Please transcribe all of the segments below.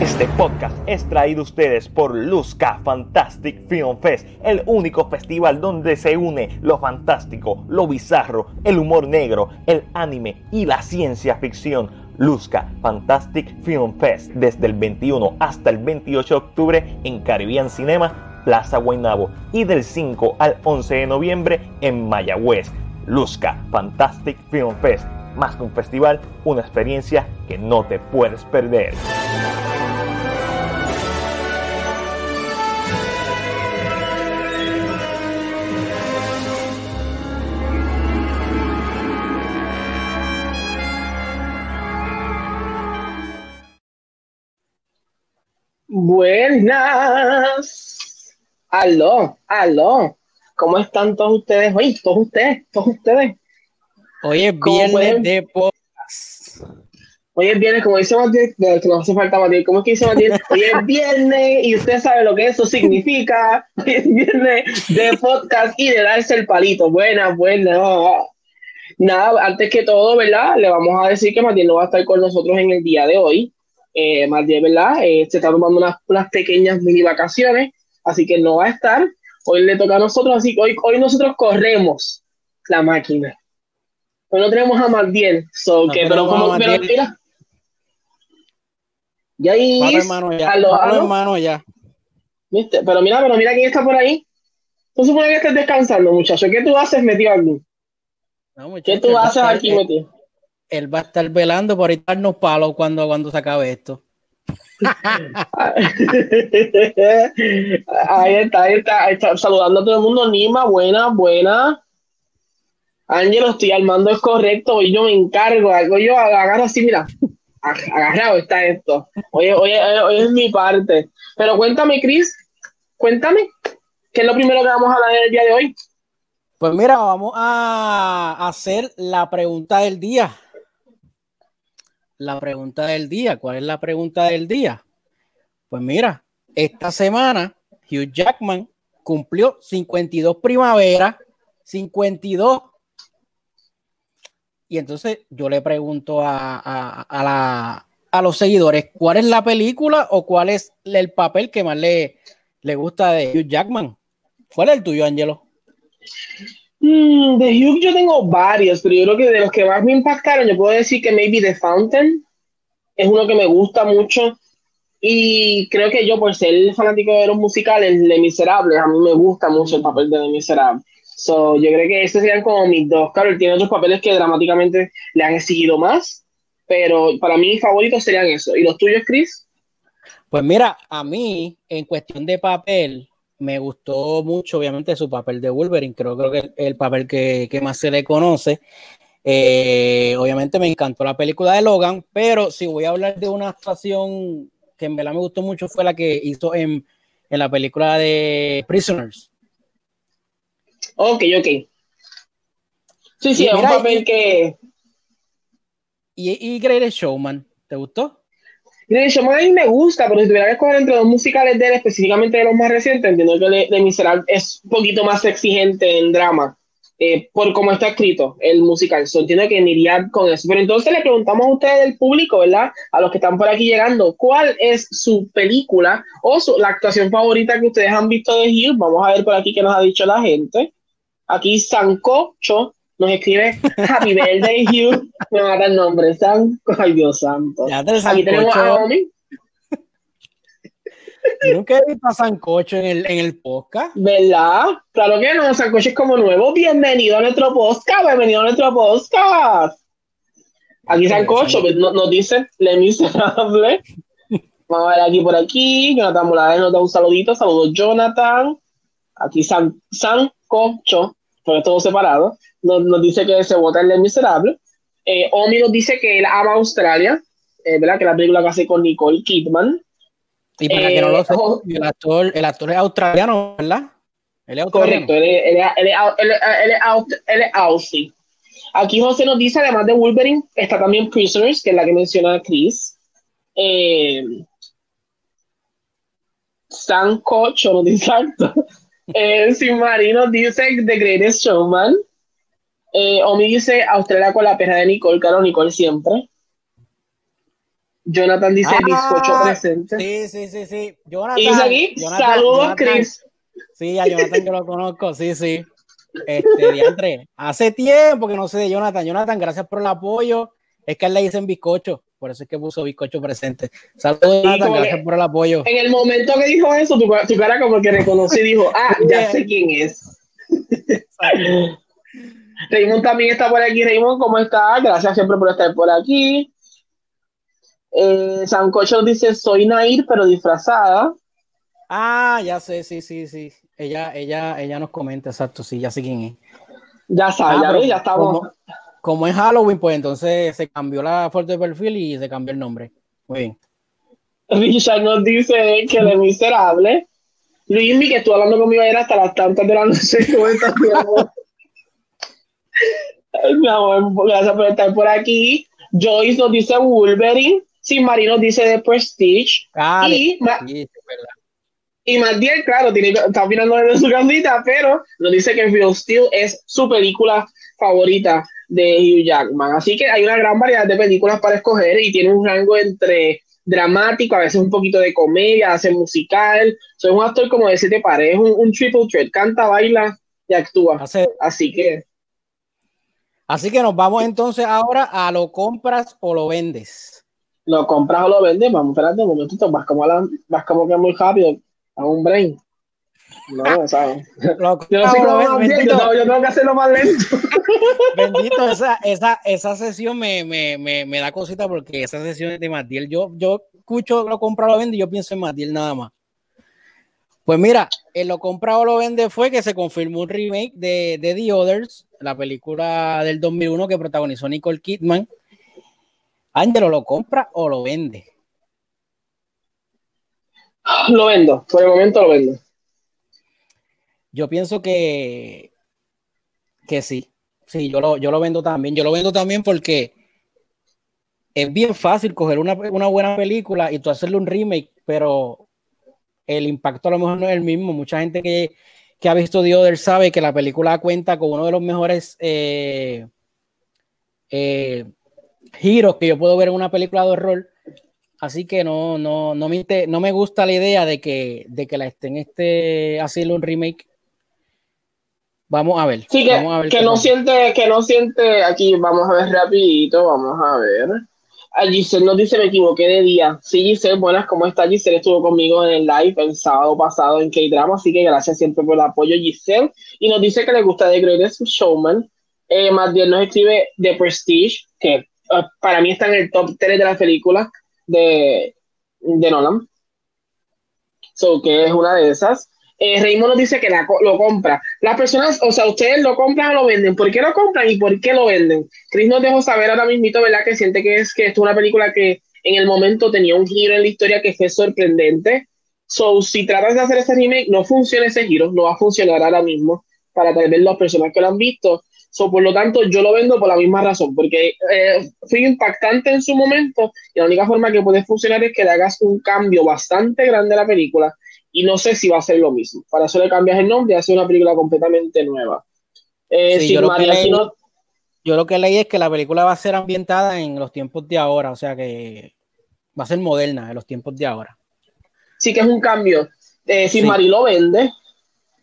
Este podcast es traído a ustedes por Luzca Fantastic Film Fest, el único festival donde se une lo fantástico, lo bizarro, el humor negro, el anime y la ciencia ficción. Luzca Fantastic Film Fest desde el 21 hasta el 28 de octubre en Caribbean Cinema, Plaza Guaynabo y del 5 al 11 de noviembre en Mayagüez. Luzca Fantastic Film Fest, más que un festival, una experiencia que no te puedes perder. Buenas. Aló, aló. ¿Cómo están todos ustedes hoy? Todos ustedes, todos ustedes. Hoy es ¿Cómo viernes pueden? de podcast. Hoy es viernes, como dice Matías, que no hace falta Matías, ¿cómo es que dice Matías? Hoy es viernes y usted sabe lo que eso significa. Hoy es viernes de podcast y de darse el palito. Buenas, buenas. Nada, antes que todo, ¿verdad? Le vamos a decir que Matías no va a estar con nosotros en el día de hoy. Eh, Matías, ¿verdad? Eh, se está tomando unas, unas pequeñas mini vacaciones, así que no va a estar. Hoy le toca a nosotros, así que hoy, hoy nosotros corremos la máquina. No tenemos a Mardiel, so No que, pero como, pero mira. Ya ahí, hermano, ya. aló, hermano, ya. ¿Viste? Pero mira, pero mira quién está por ahí. Tú supones que estés descansando, muchacho. ¿Qué tú haces metido aquí? No, muchacho, ¿Qué tú haces estar- aquí él- metido? Él va a estar velando por darnos palos cuando, cuando se acabe esto. ahí está, ahí está, ahí está, saludando a todo el mundo. Nima, buena, buena. Ángelo, estoy armando es correcto. Hoy yo me encargo. Algo yo agarro así, mira. ag- Agarrado está esto. Hoy, hoy, hoy, es mi parte. Pero cuéntame, Chris. Cuéntame. ¿Qué es lo primero que vamos a hablar el día de hoy? Pues mira, vamos a hacer la pregunta del día. La pregunta del día. ¿Cuál es la pregunta del día? Pues mira, esta semana Hugh Jackman cumplió 52 primaveras, 52. Y entonces yo le pregunto a, a- a la- a los seguidores, ¿cuál es la película o cuál es el papel que más le, le gusta de Hugh Jackman? ¿Cuál es el tuyo, Angelo? Mm, de Hugh yo tengo varios, pero yo creo que de los que más me impactaron, yo puedo decir que maybe The Fountain es uno que me gusta mucho. Y creo que yo, por ser fanático de los musicales, Les Miserables, a mí me gusta mucho el papel de Les Miserables. So, yo creo que esos serían como mis dos. Claro, tiene otros papeles que dramáticamente le han exigido más, pero para mí favoritos serían esos. ¿Y los tuyos, Chris? Pues mira, a mí, en cuestión de papel, me gustó mucho, obviamente, su papel de Wolverine. Creo, creo que es el papel que, que más se le conoce. Eh, obviamente me encantó la película de Logan, pero si voy a hablar de una actuación que en verdad me gustó mucho, fue la que hizo en, en la película de Prisoners. Ok, ok. Sí, sí, Y es un mira, papel y- que, Y, y Greatest Showman, ¿te gustó? De hecho, a mí me gusta, pero si tuviera que escoger entre dos musicales de él, específicamente de los más recientes, entiendo que Le, Le Miserable es un poquito más exigente en drama, eh, por cómo está escrito el musical. So, entiendo que iría con eso. Pero entonces le preguntamos a ustedes del público, ¿verdad? A los que están por aquí llegando, ¿cuál es su película o su- la actuación favorita que ustedes han visto de Hugh? Vamos a ver por aquí qué nos ha dicho la gente. Aquí Sancocho nos escribe Happy Birthday Hugh. Me mata el nombre, San. Ay, Dios santo. Ya te Aquí tenemos a. Omi. Nunca he visto a Sancocho en el, en el podcast. ¿Verdad? Claro que no, Sancocho es como nuevo. Bienvenido a nuestro podcast, bienvenido a nuestro podcast. Aquí Sancocho pues, no- nos dice Le Miserable. Vamos a ver aquí por aquí. Jonathan Morales nos da un saludito. Saludos, Jonathan. Aquí San, Sancocho, porque es todo separado. Nos, nos dice que se vota en Le Miserable. Eh, Omi nos dice que él ama Australia. eh, ¿Verdad? Que la película que hace con Nicole Kidman. Y para Eh, que no lo sepa, ojo. el actor, el actor es australiano, ¿verdad? Él es australiano. Correcto, él es, él es- él es él él él Aussie. Aquí José nos dice, además de Wolverine, está también Prisoners, que es la que menciona Chris. Eh, Sancocho nos dice exacto. Eh, Simari nos dice The Greatest Showman. Eh, Omi dice Australia con la perra de Nicole, claro, Nicole siempre. Jonathan dice Ah, bizcocho presente. Sí, sí, sí, sí. Jonathan. Y dice aquí, Jonathan, saludos, Jonathan. Chris. Sí, a Jonathan yo lo conozco, sí, sí. Este, diantre, hace tiempo que no sé de Jonathan. Jonathan, gracias por el apoyo. Es que él le dicen bizcocho, por eso es que puso bizcocho presente. Saludos, Jonathan, gracias por el apoyo. En el momento que dijo eso, tu, tu cara como que reconoció y dijo, ah, ya sé quién es. Raymond también está por aquí. Raymond, ¿cómo está? Gracias siempre por estar por aquí. Eh, Sancocho dice, soy Nair, pero disfrazada. Ah, ya sé, sí, sí, sí. Ella, ella, ella nos comenta, exacto, sí, ya sé quién es. Ya sabes, Ah, ya, pero ya estamos. Como, como es Halloween, pues entonces se cambió la foto de perfil y se cambió el nombre. Muy bien. Richard nos dice que de miserable. Luismi, que estuvo hablando conmigo ayer hasta las tantas de la noche. ¿Cómo estás, mi amor? Mi amor, gracias por estar por aquí. Joyce nos dice Wolverine. Sin Marie nos dice The Prestige. Ah, y, es verdad. y Matiel, claro, tiene, está mirando desde su casita, pero nos dice que Real Steel es su película favorita de Hugh Jackman. Así que hay una gran variedad de películas para escoger y tiene un rango entre dramático, a veces un poquito de comedia, hace musical. Soy un actor como de siete pares, es un, un triple threat, canta, baila y actúa. Hace- Así que Así que nos vamos entonces ahora a lo compras o lo vendes. lo compras o lo vendes. Vamos, espérate un momentito, vas como, a la- vas como que muy rápido a un brain. No, ¿sabes? Lo Yo no sé o lo bendito. yo, yo tengo que hacerlo más lento. Bendito, esa, esa, esa sesión me, me, me, me da cosita porque esa sesión es de Matiel. Yo, yo escucho lo compra o lo vende y yo pienso en Matiel nada más. Pues mira, en lo compra o lo vende fue que se confirmó un remake de, de The Others, la película del 2001 que protagonizó Nicole Kidman. Ángelo, ¿lo compra o lo vende? Lo vendo, por el momento lo vendo. Yo pienso que, que sí. Sí, yo lo, yo lo vendo también. Yo lo vendo también porque es bien fácil coger una, una buena película y tú hacerle un remake, pero el impacto a lo mejor no es el mismo. Mucha gente que, que ha visto Other sabe que la película cuenta con uno de los mejores eh, eh, giros que yo puedo ver en una película de horror. Así que no, no, no, me, no me gusta la idea de que, de que la estén este, haciendo un remake. Vamos a ver. Sí, que, vamos a ver que no siente, que no siente, aquí vamos a ver rapidito, vamos a ver. A Giselle nos dice, me equivoqué de día. Sí, Giselle, buenas, ¿cómo está? Giselle estuvo conmigo en el live el sábado pasado en K-Drama, así que gracias siempre por el apoyo, Giselle. Y nos dice que le gusta The Greatest Showman. Eh, más bien nos escribe The Prestige, que eh, para mí está en el top 3 de las películas de, de Nolan. So, que es una de esas. Eh, nos dice que la lo compra. Las personas, o sea, ustedes lo compran o lo venden. ¿Por qué lo compran y por qué lo venden? Chris nos dejó saber ahora mismo, ¿verdad? Que siente que es que esto es una película que en el momento tenía un giro en la historia que fue sorprendente. So, si tratas de hacer ese remake, no funciona ese giro, no va a funcionar ahora mismo para tal vez las personas que lo han visto. So, por lo tanto, yo lo vendo por la misma razón, porque eh, fue impactante en su momento y la única forma que puede funcionar es que le hagas un cambio bastante grande a la película y no sé si va a ser lo mismo. Para eso le cambias el nombre y haces una película completamente nueva. Eh, Sí, sin yo lo que María, leí- si no- Yo lo que leí es que la película va a ser ambientada en los tiempos de ahora, o sea que va a ser moderna en los tiempos de ahora. sí que es un cambio. Eh, Sí. Mari lo vende,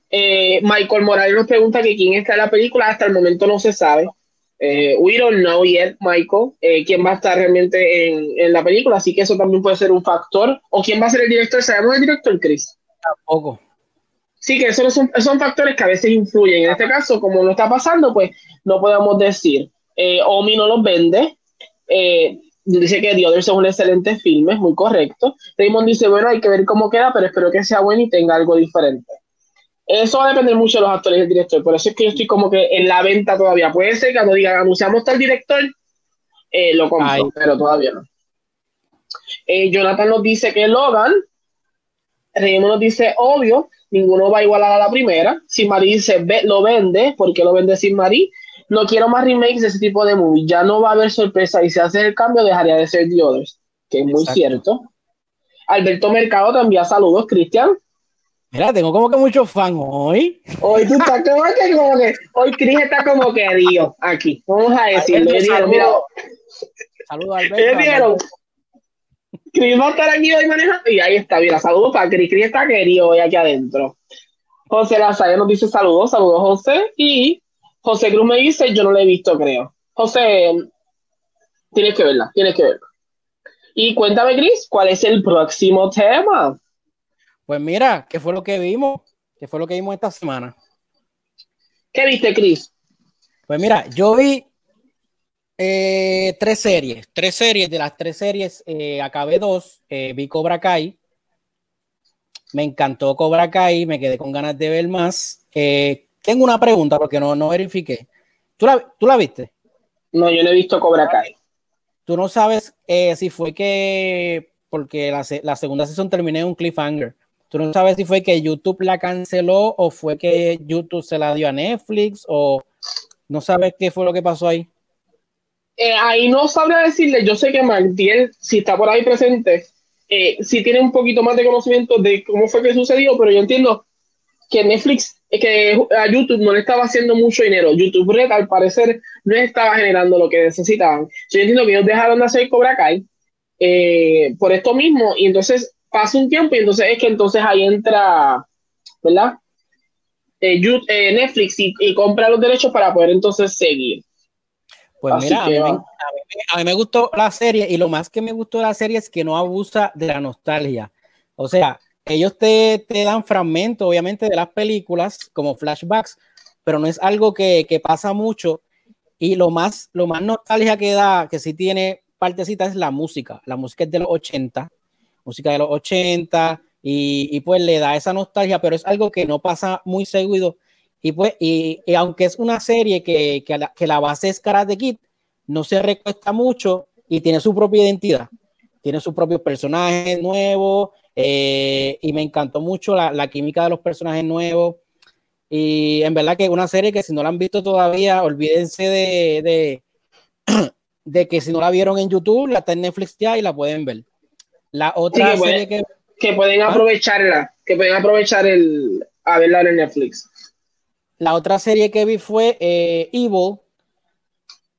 eh, Michael Morales nos pregunta que quién está en la película, hasta el momento no se sabe. Eh, we don't know yet, Michael, eh, quién va a estar realmente en, en la película, así que eso también puede ser un factor. ¿O quién va a ser el director? ¿Sabemos el director, Chris? Tampoco. Sí, que esos son, son factores que a veces influyen. En este caso, como no está pasando, pues no podemos decir. Eh, Omi no los vende. Eh, dice que The Others es un excelente filme, muy correcto. Raymond dice, bueno, hay que ver cómo queda, pero espero que sea bueno y tenga algo diferente. Eso va a depender mucho de los actores y el director. Por eso es que yo estoy como que en la venta todavía. Puede ser que cuando digan, anunciamos tal director, eh, lo compro, Ay. pero todavía no. Eh, Jonathan nos dice que Logan. Raymond nos dice, obvio, ninguno va a igualar a la primera. Si Marie dice, "Ve- lo vende, ¿por qué lo vende sin Marie? No quiero más remakes de ese tipo de movie. Ya no va a haber sorpresa y si hace el cambio dejaría de ser The Others, que es muy Exacto. cierto. Alberto Mercado te envía saludos, Cristian. Mira, tengo como que muchos fans hoy. Hoy tú estás como que, como que, hoy Chris está como querido aquí. Vamos a decirlo. Saludos, Alberto. ellos dijeron, Chris va a estar aquí hoy manejando. Y ahí está, mira, saludos para Chris. Chris está querido hoy aquí adentro. José Lazalle nos dice saludos, saludos José. Y José Cruz me dice, yo no la he visto, creo. José, tienes que verla, tienes que verla. Y cuéntame, Chris, ¿cuál es el próximo tema? Pues mira, ¿qué fue lo que vimos? ¿Qué fue lo que vimos esta semana? ¿Qué viste, Chris? Pues mira, yo vi eh, tres series, tres series, de las tres series eh, acabé dos, eh, vi Cobra Kai, me encantó Cobra Kai, me quedé con ganas de ver más. tengo una pregunta porque no, no verifiqué. ¿Tú la, ¿Tú la viste? No, yo no he visto Cobra Kai. Tú no sabes si fue que, porque la, la segunda sesión terminé en un cliffhanger. Tú no sabes si fue que YouTube la canceló o fue que YouTube se la dio a Netflix o no sabes qué fue lo que pasó ahí. Eh, ahí no sabría decirle, yo sé que Martiel, si está por ahí presente, eh, si tiene un poquito más de conocimiento de cómo fue que sucedió, pero yo entiendo que Netflix, que a YouTube no le estaba haciendo mucho dinero. YouTube Red, al parecer, no estaba generando lo que necesitaban. Yo entiendo que ellos dejaron de hacer Cobra Kai eh, por esto mismo, y entonces pasa un tiempo y entonces es que entonces ahí entra, ¿verdad? Eh, Netflix y, compra los derechos para poder entonces seguir. Pues mira, a mí, me, gustó la serie y lo más que me gustó de la serie es que no abusa de la nostalgia. O sea, ellos te, te dan fragmentos, obviamente, de las películas como flashbacks, pero no es algo que, que, pasa mucho. Y lo más, lo más nostalgia que da, que sí tiene partecita, es la música. La música es de los 80, música de los 80 y, pues le da esa nostalgia, pero es algo que no pasa muy seguido. Y pues, y, aunque es una serie que, que, la, que la base es Karate Kid, no se recuesta mucho y tiene su propia identidad. Tiene sus propios personajes nuevos eh, y me encantó mucho la, la, química de los personajes nuevos. Y en verdad que es una serie que si no la han visto todavía, olvídense de, de, de que si no la vieron en YouTube, la está en Netflix ya y la pueden ver. La otra serie que, que pueden ¿Ah? aprovecharla, que pueden aprovechar el a verla en Netflix. La otra serie que vi fue eh, Evil.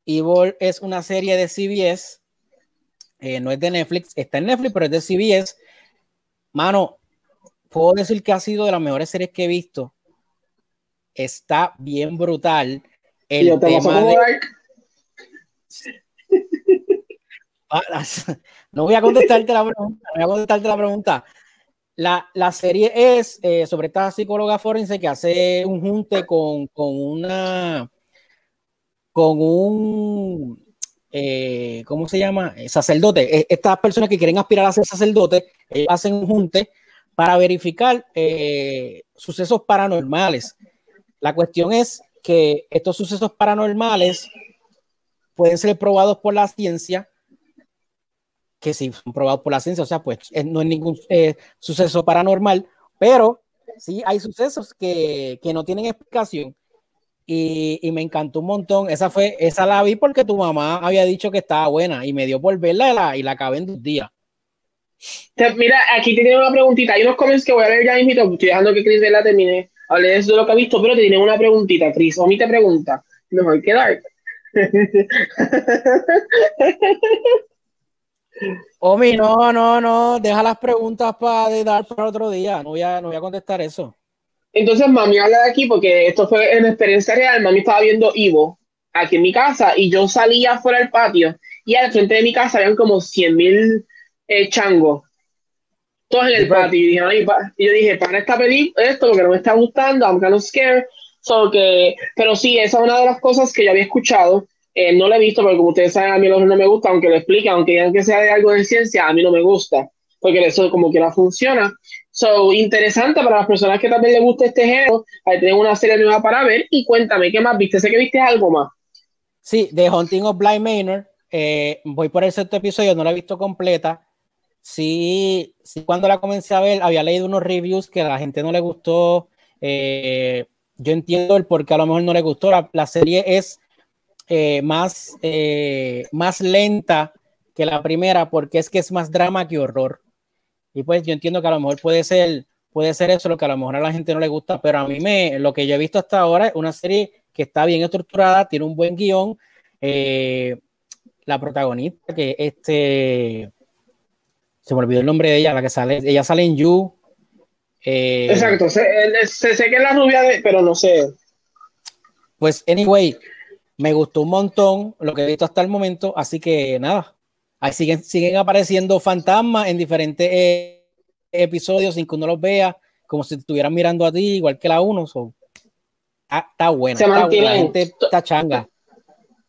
Evil es una serie de CBS. Eh, no es de Netflix, está en Netflix, pero es de CBS. Mano, puedo decir que ha sido de las mejores series que he visto. Está bien brutal. El tema de... no voy a contestarte la pregunta, voy a contestarte la pregunta. La, la serie es eh, sobre esta psicóloga forense que hace un junte con, con una con un eh, ¿cómo se llama? Eh, sacerdote. Estas personas que quieren aspirar a ser sacerdote hacen un junte para verificar sucesos paranormales. La cuestión es que estos sucesos paranormales pueden ser probados por la ciencia que sí son probados por la ciencia, o sea, pues eh, no es ningún eh, suceso paranormal, pero sí hay sucesos que, que no tienen explicación. Y, y, me encantó un montón. Esa fue, esa la vi porque tu mamá había dicho que estaba buena y me dio por verla y la, y la acabé en dos días. Mira, aquí te tiene una preguntita. Hay unos comments que voy a ver ya mismo. Estoy dejando que Chris la termine. Hable de eso de lo que ha visto, pero te tiene una preguntita, Chris. O mí te pregunta. Mejor quedar. Omi, no, no, no, deja las preguntas para dar para otro día. No voy, a, no voy a contestar eso. Entonces, mami habla de aquí porque esto fue en experiencia real. Mami estaba viendo Ivo aquí en mi casa y yo salía fuera del patio y al frente de mi casa habían como 100 mil eh, changos. Todos en el patio. Y, yo dije, para esta película, esto lo que no me está gustando, I'm kind of scared. So que, pero sí, esa es una de las cosas que yo había escuchado eh, no lo he visto porque como ustedes saben, a mí no me gusta, aunque lo explique, aunque digan que sea de algo de ciencia, a mí no me gusta, porque eso como que no funciona. So, interesante para las personas que también les gusta este género, ahí tienen una serie nueva para ver y cuéntame, ¿qué más viste? Sé que viste algo más. Sí, de Hunting of Blind Manor, eh, voy por el sexto episodio, no la he visto completa. Sí, sí, cuando la comencé a ver, había leído unos reviews que a la gente no le gustó. Eh, yo entiendo el por qué a lo mejor no le gustó. La, la serie es eh, más, eh, más lenta que la primera porque es que es más drama que horror. Y pues yo entiendo que a lo mejor puede ser, puede ser eso lo que a lo mejor a la gente no le gusta, pero a mí me, lo que yo he visto hasta ahora es una serie que está bien estructurada, tiene un buen guion. Eh, la protagonista, que este, Se me olvidó el nombre de ella, la que sale. Ella sale en You. Eh, Exacto, sé, sé, que es la rubia, de, pero no sé. Pues, anyway, me gustó un montón lo que he visto hasta el momento, así que nada, ahí siguen, siguen apareciendo fantasmas en diferentes eh, episodios sin que uno los vea, como si estuvieran mirando a ti, igual que la uno. Ah, está buena, está buena, la gente está changa.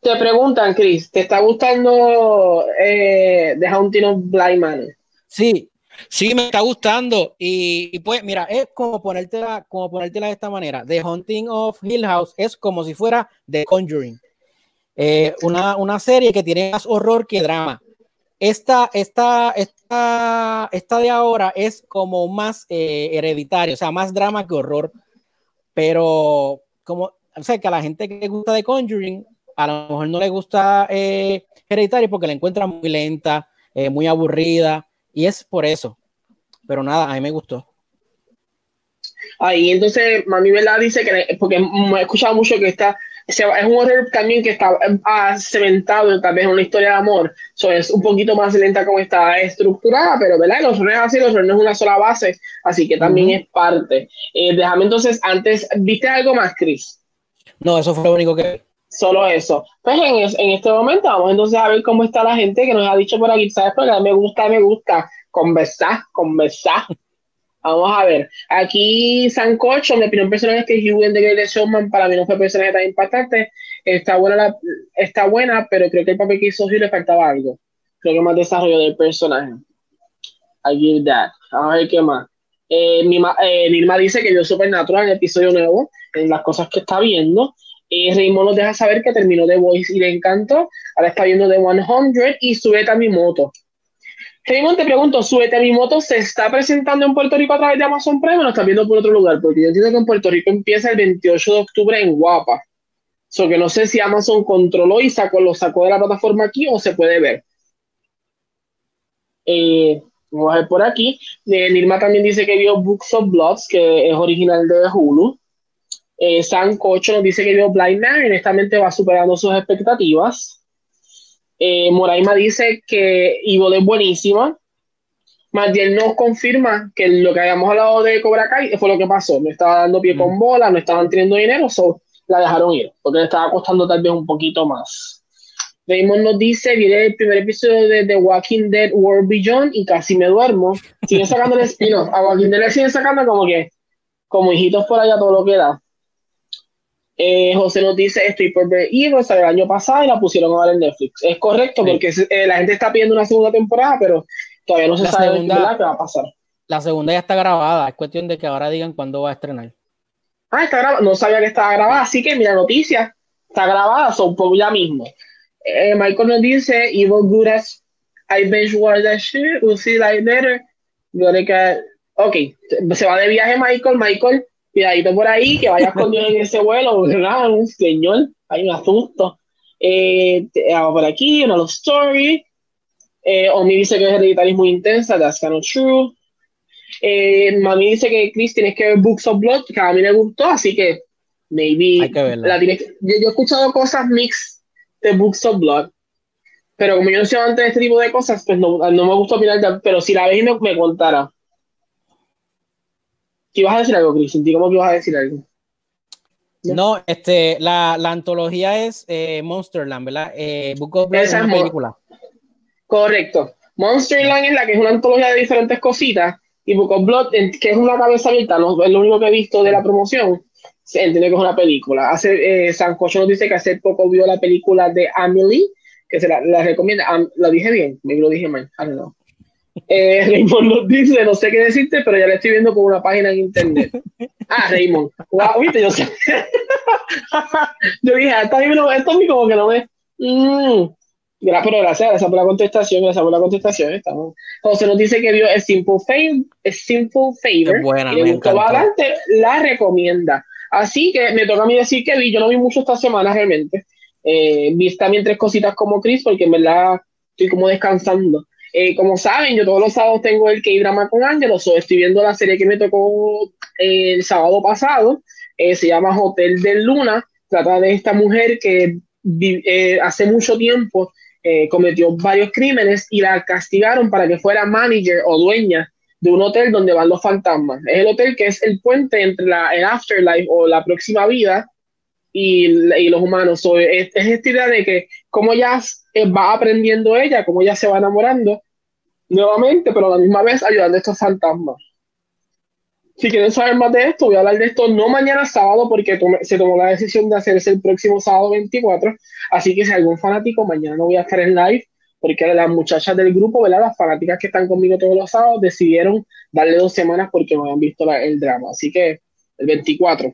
Te preguntan, Chris, ¿te está gustando eh, The Haunting of Blind Man? Sí, sí, me está gustando. Y, pues, mira, es como ponértela, como ponértela de esta manera. The Haunting of Hill House es como si fuera The Conjuring. Eh, una, una, serie que tiene más horror que drama. Esta, esta, esta, esta de ahora es como más eh, hereditario, o sea, más drama que horror. Pero como, o sea, que a la gente que le gusta The Conjuring, a lo mejor no le gusta eh, Hereditary porque la encuentra muy lenta, muy aburrida, y es por eso. Pero nada, a mí me gustó. Ahí entonces, mami. Dice que, porque he escuchado mucho que está, es un horror también que está ah, cementado tal vez en una historia de amor, so, es un poquito más lenta como está estructurada, pero ¿verdad? Los horrores así, los horrores no es una sola base, así que también es parte. Eh, déjame entonces, antes, ¿viste algo más, Chris? No, eso fue lo único que solo eso. Pues en, en, este momento vamos entonces a ver cómo está la gente que nos ha dicho por aquí, ¿sabes? Porque me gusta, me gusta conversar, conversar. Vamos a ver. Aquí Sancocho, mi opinión personal es que Hugh The Greatest Showman para mí no fue personaje tan impactante. Está buena, la, está buena, pero creo que el papel que hizo Hugh le faltaba algo. Creo que más desarrollo del personaje. I give that. Vamos a ver qué más. Eh, eh, Nirma dice que vio Supernatural en el episodio nuevo, en las cosas que está viendo. Eh, Raymond nos deja saber que terminó The Voice y le encantó. Ahora está viendo The 100 y sube a mi moto. Raymond, te pregunto, ¿Subete a mi moto se está presentando en Puerto Rico a través de Amazon Prime o lo estás viendo por otro lugar? Porque yo entiendo que en Puerto Rico empieza el 28 de octubre en Guapa. So que no sé si Amazon controló y sacó, lo sacó de la plataforma aquí o se puede ver. Eh, vamos a ver por aquí. Eh, Nirma también dice que vio Books of Bloods, que es original de Hulu. Eh, San Cocho nos dice que vio Blind Man honestamente va superando sus expectativas. Eh, Moraima dice que Ivo es buenísima. Matiel nos confirma que lo que habíamos hablado de Cobra Kai fue lo que pasó. No estaba dando pie con mm. bola, no estaban teniendo dinero, so la dejaron ir, porque le estaba costando tal vez un poquito más. Raymond nos dice, viene el primer episodio de The Walking Dead World Beyond y casi me duermo. Siguen sacando el espino. A Walking Dead le siguen sacando como que, como hijitos por allá todo lo que da. Eh, José nos dice, estoy por ver Evil, salió el año pasado y la pusieron ahora en Netflix. Es correcto, porque eh, la gente está pidiendo una segunda temporada, pero todavía no se sabe qué va a pasar. La segunda ya está grabada, es cuestión de que ahora digan cuándo va a estrenar. Ah, está grabada, no sabía que estaba grabada, así que mira, noticia, está grabada, son por ya mismo. Eh, Michael nos dice, Evil good as I binge watch that shit, we'll see like later. Ok, se va de viaje Michael, Michael cuidadito por ahí, que vayas conmigo en ese vuelo, ¿verdad? Un señor, hay un asunto. Eh, por aquí, una love story. Eh, Omi dice que Hereditary es muy intensa, that's kind of true. Eh, mami dice que Chris tienes que ver Books of Blood, que a mí me gustó, así que maybe la tienes yo, he escuchado cosas mix de Books of Blood, pero como yo no sé antes de este tipo de cosas, pues no, no me gustó opinar, pero si la ves y me, me contara. ¿Qué ibas a decir algo, Chris? ¿Cómo que ibas a decir algo? No, este, la, la antología es eh, Monsterland, ¿verdad? Eh, Book of Blood es una película. Correcto. Monsterland es la que es una antología de diferentes cositas y Book of Blood, que es una cabeza abierta, no es lo único que he visto de la promoción, se entiende que es una película. Hace, eh, Sancocho nos dice que hace poco vio la película de Amelie, que se la, la recomienda. lo dije bien, me lo dije mal, I don't know. Eh, Raymond nos dice, no sé qué decirte, pero ya le estoy viendo por una página en internet. Ah, Raymond. Wow, viste, yo sé. yo dije, esto, esto a mí como que no me... Mm. Gracias, pero gracias, gracias por la contestación, gracias por la contestación. Estamos. José nos dice que vio el Simple Favor, Simple Favor buena, y le gustó bastante, la recomienda. Así que me toca a mí decir que vi, yo no vi mucho esta semana realmente. Eh, vi también tres cositas como Chris, porque en verdad estoy como descansando. Eh, como saben, yo todos los sábados tengo el K-Drama con Angelo, estoy viendo la serie que me tocó eh, el sábado pasado, eh, se llama Hotel de Luna, trata de esta mujer que hace mucho tiempo cometió varios crímenes y la castigaron para que fuera manager o dueña de un hotel donde van los fantasmas. Es el hotel que es el puente entre la, el afterlife o la próxima vida y, los humanos. es, es, esta idea de que como ya va aprendiendo ella, como ella se va enamorando nuevamente, pero a la misma vez ayudando a estos fantasmas. Si quieren saber más de esto, voy a hablar de esto no mañana sábado, porque se tomó la decisión de hacerse el próximo sábado 24. Así que si algún fanático, mañana no voy a estar en live, porque las muchachas del grupo, ¿verdad? Las fanáticas que están conmigo todos los sábados, decidieron darle dos semanas porque no habían visto el drama. Así que el 24.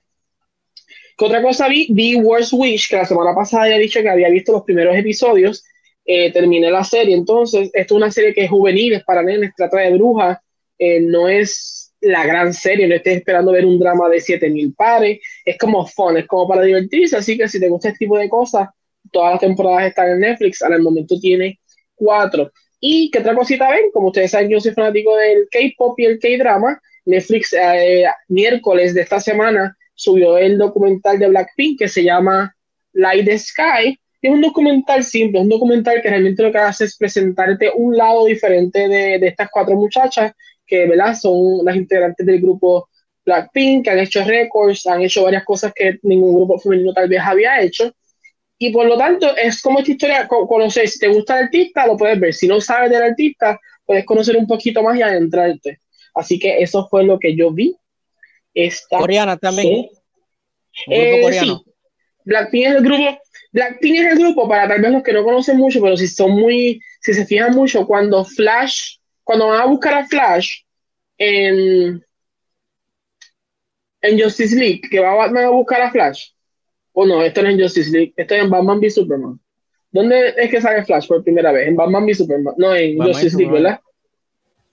¿Qué otra cosa vi? Vi Worst Wish, que la semana pasada había dicho que había visto los primeros episodios. Eh, terminé la serie. Entonces, esto es una serie que es juvenil, es para nenes, trata de brujas. Eh, no es la gran serie, no estés esperando ver un drama de 7000 pares. Es como fun, es como para divertirse. Así que si te gusta este tipo de cosas, todas las temporadas están en Netflix. Al momento tiene cuatro. Y qué otra cosita ven, como ustedes saben, yo soy fanático del K-pop y el K-drama. Netflix, eh, miércoles de esta semana, subió el documental de Blackpink que se llama Light the Sky. Es un documental simple, un documental que realmente lo que hace es presentarte un lado diferente de, de estas cuatro muchachas que ¿verdad? son las integrantes del grupo Blackpink, que han hecho récords, han hecho varias cosas que ningún grupo femenino tal vez había hecho. Y por lo tanto, es como esta historia, conocer, si te gusta el artista, lo puedes ver. Si no sabes del artista, puedes conocer un poquito más y adentrarte. Así que eso fue lo que yo vi coreana también. Eh, sí. Blackpink es el grupo. Blackpink es el grupo para tal vez los que no conocen mucho, pero si son muy, si se fijan mucho, cuando Flash, cuando van a buscar a Flash en, en Justice League, que va Batman a buscar a Flash. O no, esto no es en Justice League, esto es en Batman v Superman. ¿Dónde es que sale Flash por primera vez? En Batman v Superman. No, en Justice League, ¿verdad?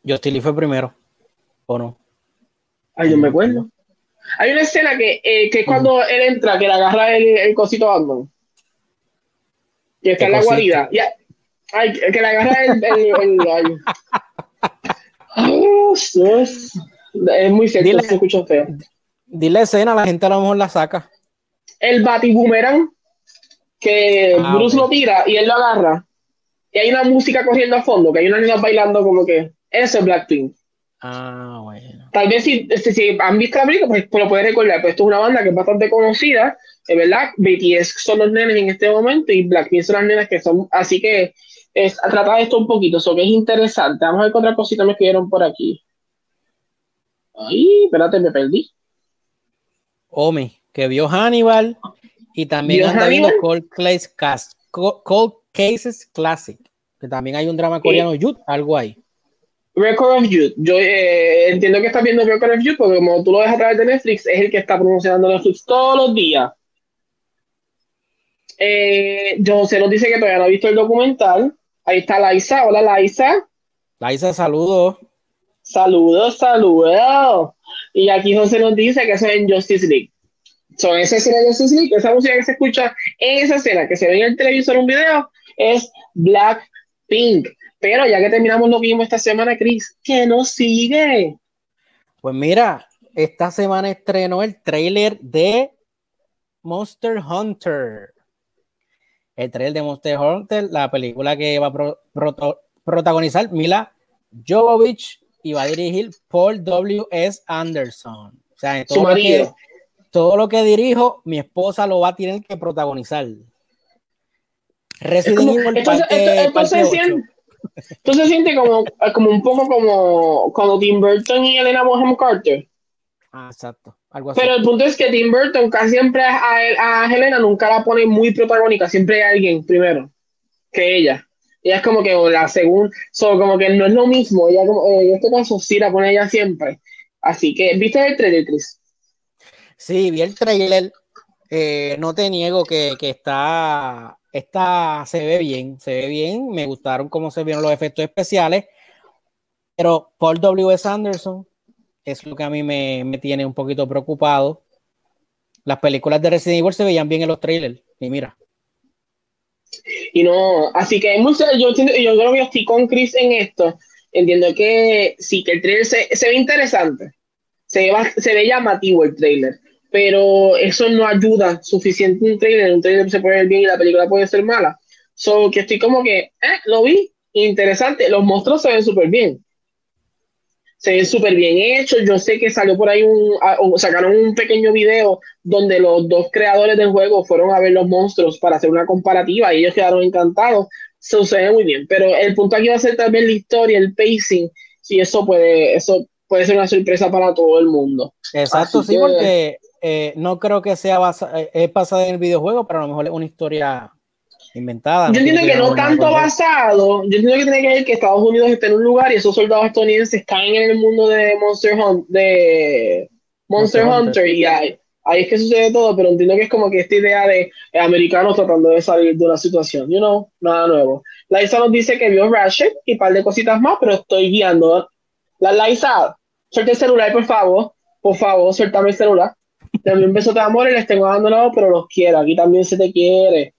Justice League fue primero. ¿O no? Ay, yo me acuerdo. Hay una escena que, eh, que es cuando él entra, que le agarra el, el cosito Batman. Que está en la guarida. Ya. Ay, que le agarra el. el, es muy cierto, dile, se escucha feo. Dile escena, la gente a lo mejor la saca. El batibumerang que ah, Bruce lo tira y él lo agarra. Y hay una música corriendo a fondo, que hay una niña bailando como que. Ese es Blackpink. Ah, bueno. Tal vez si, si, han visto la película, pues, pues, lo puedes recordar. Pues esto es una banda que es bastante conocida, es verdad. BTS son los nenes en este momento y Blackpink son las nenas que son. Así que es, trata de esto un poquito, eso que es interesante. Vamos a ver qué otra cosita me escribieron por aquí. Ay, espérate, me perdí. Omi, que vio Hannibal y también anda viendo Cold, Cold, Cases Classic, que también hay un drama coreano, Yut, algo ahí. Record of Youth. Yo eh, entiendo que estás viendo Record of Youth porque como tú lo ves a través de Netflix, es el que está promocionando Netflix todos los días. Eh, se nos dice que todavía no ha visto el documental. Ahí está Laisa. Hola, Laisa. Laisa, saludos. Saludos, saludos. Y aquí José nos dice que eso es en Justice League. Son esa escena de Justice League, esa música que se escucha en esa escena, que se ve en el televisor un video, es Black Pink. Pero ya que terminamos lo vimos esta semana, Chris, ¿qué nos sigue? Pues mira, esta semana estrenó el trailer de Monster Hunter. El trailer de Monster Hunter, la película que va a protagonizar Mila Jovovich y va a dirigir Paul W. S. Anderson. O sea, todo, lo que, todo lo que dirijo, mi esposa lo va a tener que protagonizar. Resident Evil entonces se siente como, como un poco como cuando Tim Burton y Elena Bonham Carter. Ah, exacto. Pero el punto es que Tim Burton casi siempre a, a, Helena nunca la pone muy protagónica, siempre hay alguien primero que ella. Ella es como que la segunda, so, como que no es lo mismo. Ella como, eh, en este caso sí la pone ella siempre. Así que, ¿viste el trailer, Chris? Sí, vi el trailer. Eh, no te niego que, que está esta se ve bien, se ve bien. Me gustaron cómo se vieron los efectos especiales. Pero Paul W.S. Anderson es lo que a mí me, tiene un poquito preocupado. Las películas de Resident Evil se veían bien en los trailers. Y mira. Y no, así que yo, yo creo que estoy con Chris en esto. Entiendo que sí, que el trailer se, ve interesante. Se ve, se ve llamativo el trailer pero eso no ayuda suficiente un trailer, un trailer se puede ver bien y la película puede ser mala. So que estoy como que, eh, lo vi, interesante. Los monstruos se ven súper bien. Se ven súper bien hechos. Yo sé que salió por ahí un, sacaron un pequeño video donde los dos creadores del juego fueron a ver los monstruos para hacer una comparativa y ellos quedaron encantados. Se ve muy bien. Pero el punto aquí va a ser también la historia, el pacing. Si eso puede, eso puede ser una sorpresa para todo el mundo. Exacto, sí, porque eh, no creo que sea basada, eh, es basada en el videojuego, pero a lo mejor es una historia inventada. Yo entiendo que, no tanto basado, yo entiendo que tiene que ver que Estados Unidos esté en un lugar y esos soldados estadounidenses caen en el mundo de Monster, Hunt, de Monster, Hunter, y ahí, ahí, es que sucede todo, pero entiendo que es como que esta idea de americanos tratando de salir de una situación, you know, nada nuevo. Liza nos dice que vio Ratchet y un par de cositas más, pero estoy guiando. La Liza, suelte el celular, por favor, por favor, suéltame el celular. También un beso de amor y les tengo abandonado, pero los quiero. Aquí también se te quiere.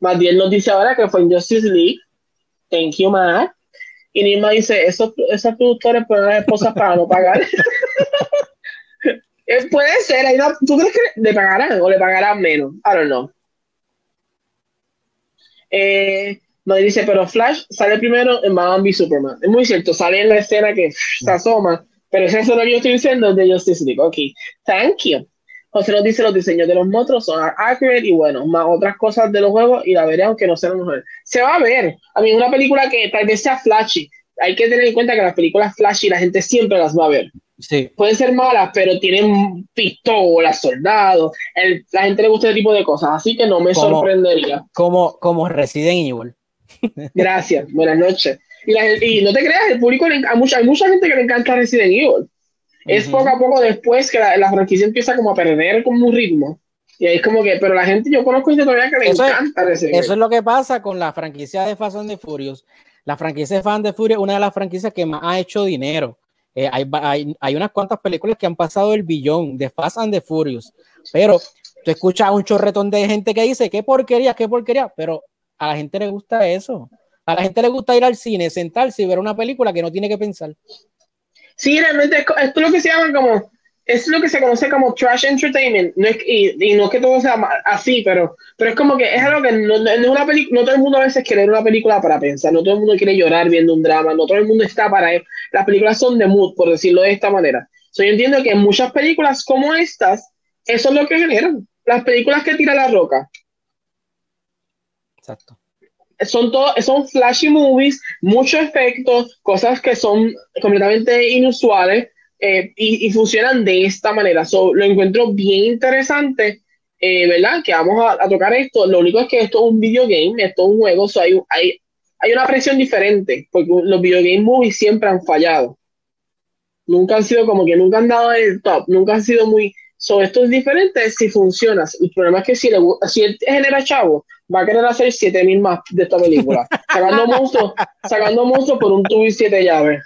Matiel nos dice ahora que fue en Justice League. Thank you, Matt. Y Nima dice, esos, esos productores ponen las esposas para no pagar. Eh, puede ser, ¿tú crees que le pagarán o le pagarán menos? I don't know. Eh, dice, pero Flash sale primero en Batman Superman. Es muy cierto, sale en la escena que se asoma pero eso es lo que yo estoy diciendo de Justice League. Ok, thank you. José nos dice los diseños de los monstruos son accurate y bueno, más otras cosas de los juegos y la veré aunque no sean mejor. Se va a ver. A mí una película que tal vez sea flashy. Hay que tener en cuenta que las películas flashy la gente siempre las va a ver. Sí. Pueden ser malas, pero tienen pistolas, soldados. la gente le gusta ese tipo de cosas, así que no me sorprendería. Como, como Resident Evil. Gracias, buenas noches. Y, no te creas, el público, a mucha, hay mucha gente que le encanta Resident Evil. Es poco a poco después que la, franquicia empieza como a perder como un ritmo. Y ahí es como que, pero la gente, yo conozco gente todavía que le encanta Resident Evil. Eso es lo que pasa con la franquicia de Fast and the Furious. La franquicia de Fast and the Furious es una de las franquicias que más ha hecho dinero. Eh, hay, hay, hay, unas cuantas películas que han pasado el billón de Fast and the Furious, pero tú escuchas un chorretón de gente que dice, qué porquería, qué porquería, pero a la gente le gusta eso. A la gente le gusta ir al cine, sentarse y ver una película que no tiene que pensar. Sí, realmente esto es lo que se llama como, es lo que se conoce como trash entertainment. No es, y, no es que todo sea así, pero, pero es como que es algo que no, no, es una película, no todo el mundo a veces quiere ver una película para pensar, no todo el mundo quiere llorar viendo un drama, no todo el mundo está para él. Las películas son de mood, por decirlo de esta manera. So, yo entiendo que muchas películas como estas, eso es lo que generan. Las películas que tira la roca. Exacto son todo, son flashy movies, muchos efectos, cosas que son completamente inusuales eh, y, funcionan de esta manera. lo encuentro bien interesante, eh, ¿verdad? Que vamos a, tocar esto. Lo único es que esto es un videogame, esto es un juego, hay, hay, hay una presión diferente, porque los videogame movies siempre han fallado. Nunca han sido como que nunca han dado el top, nunca han sido muy So, esto es diferente si funciona. El problema es que si, le, si él genera chavo, va a querer hacer 7000 más de esta película. sacando monstruos, sacando monstruos por un tubo y siete llaves.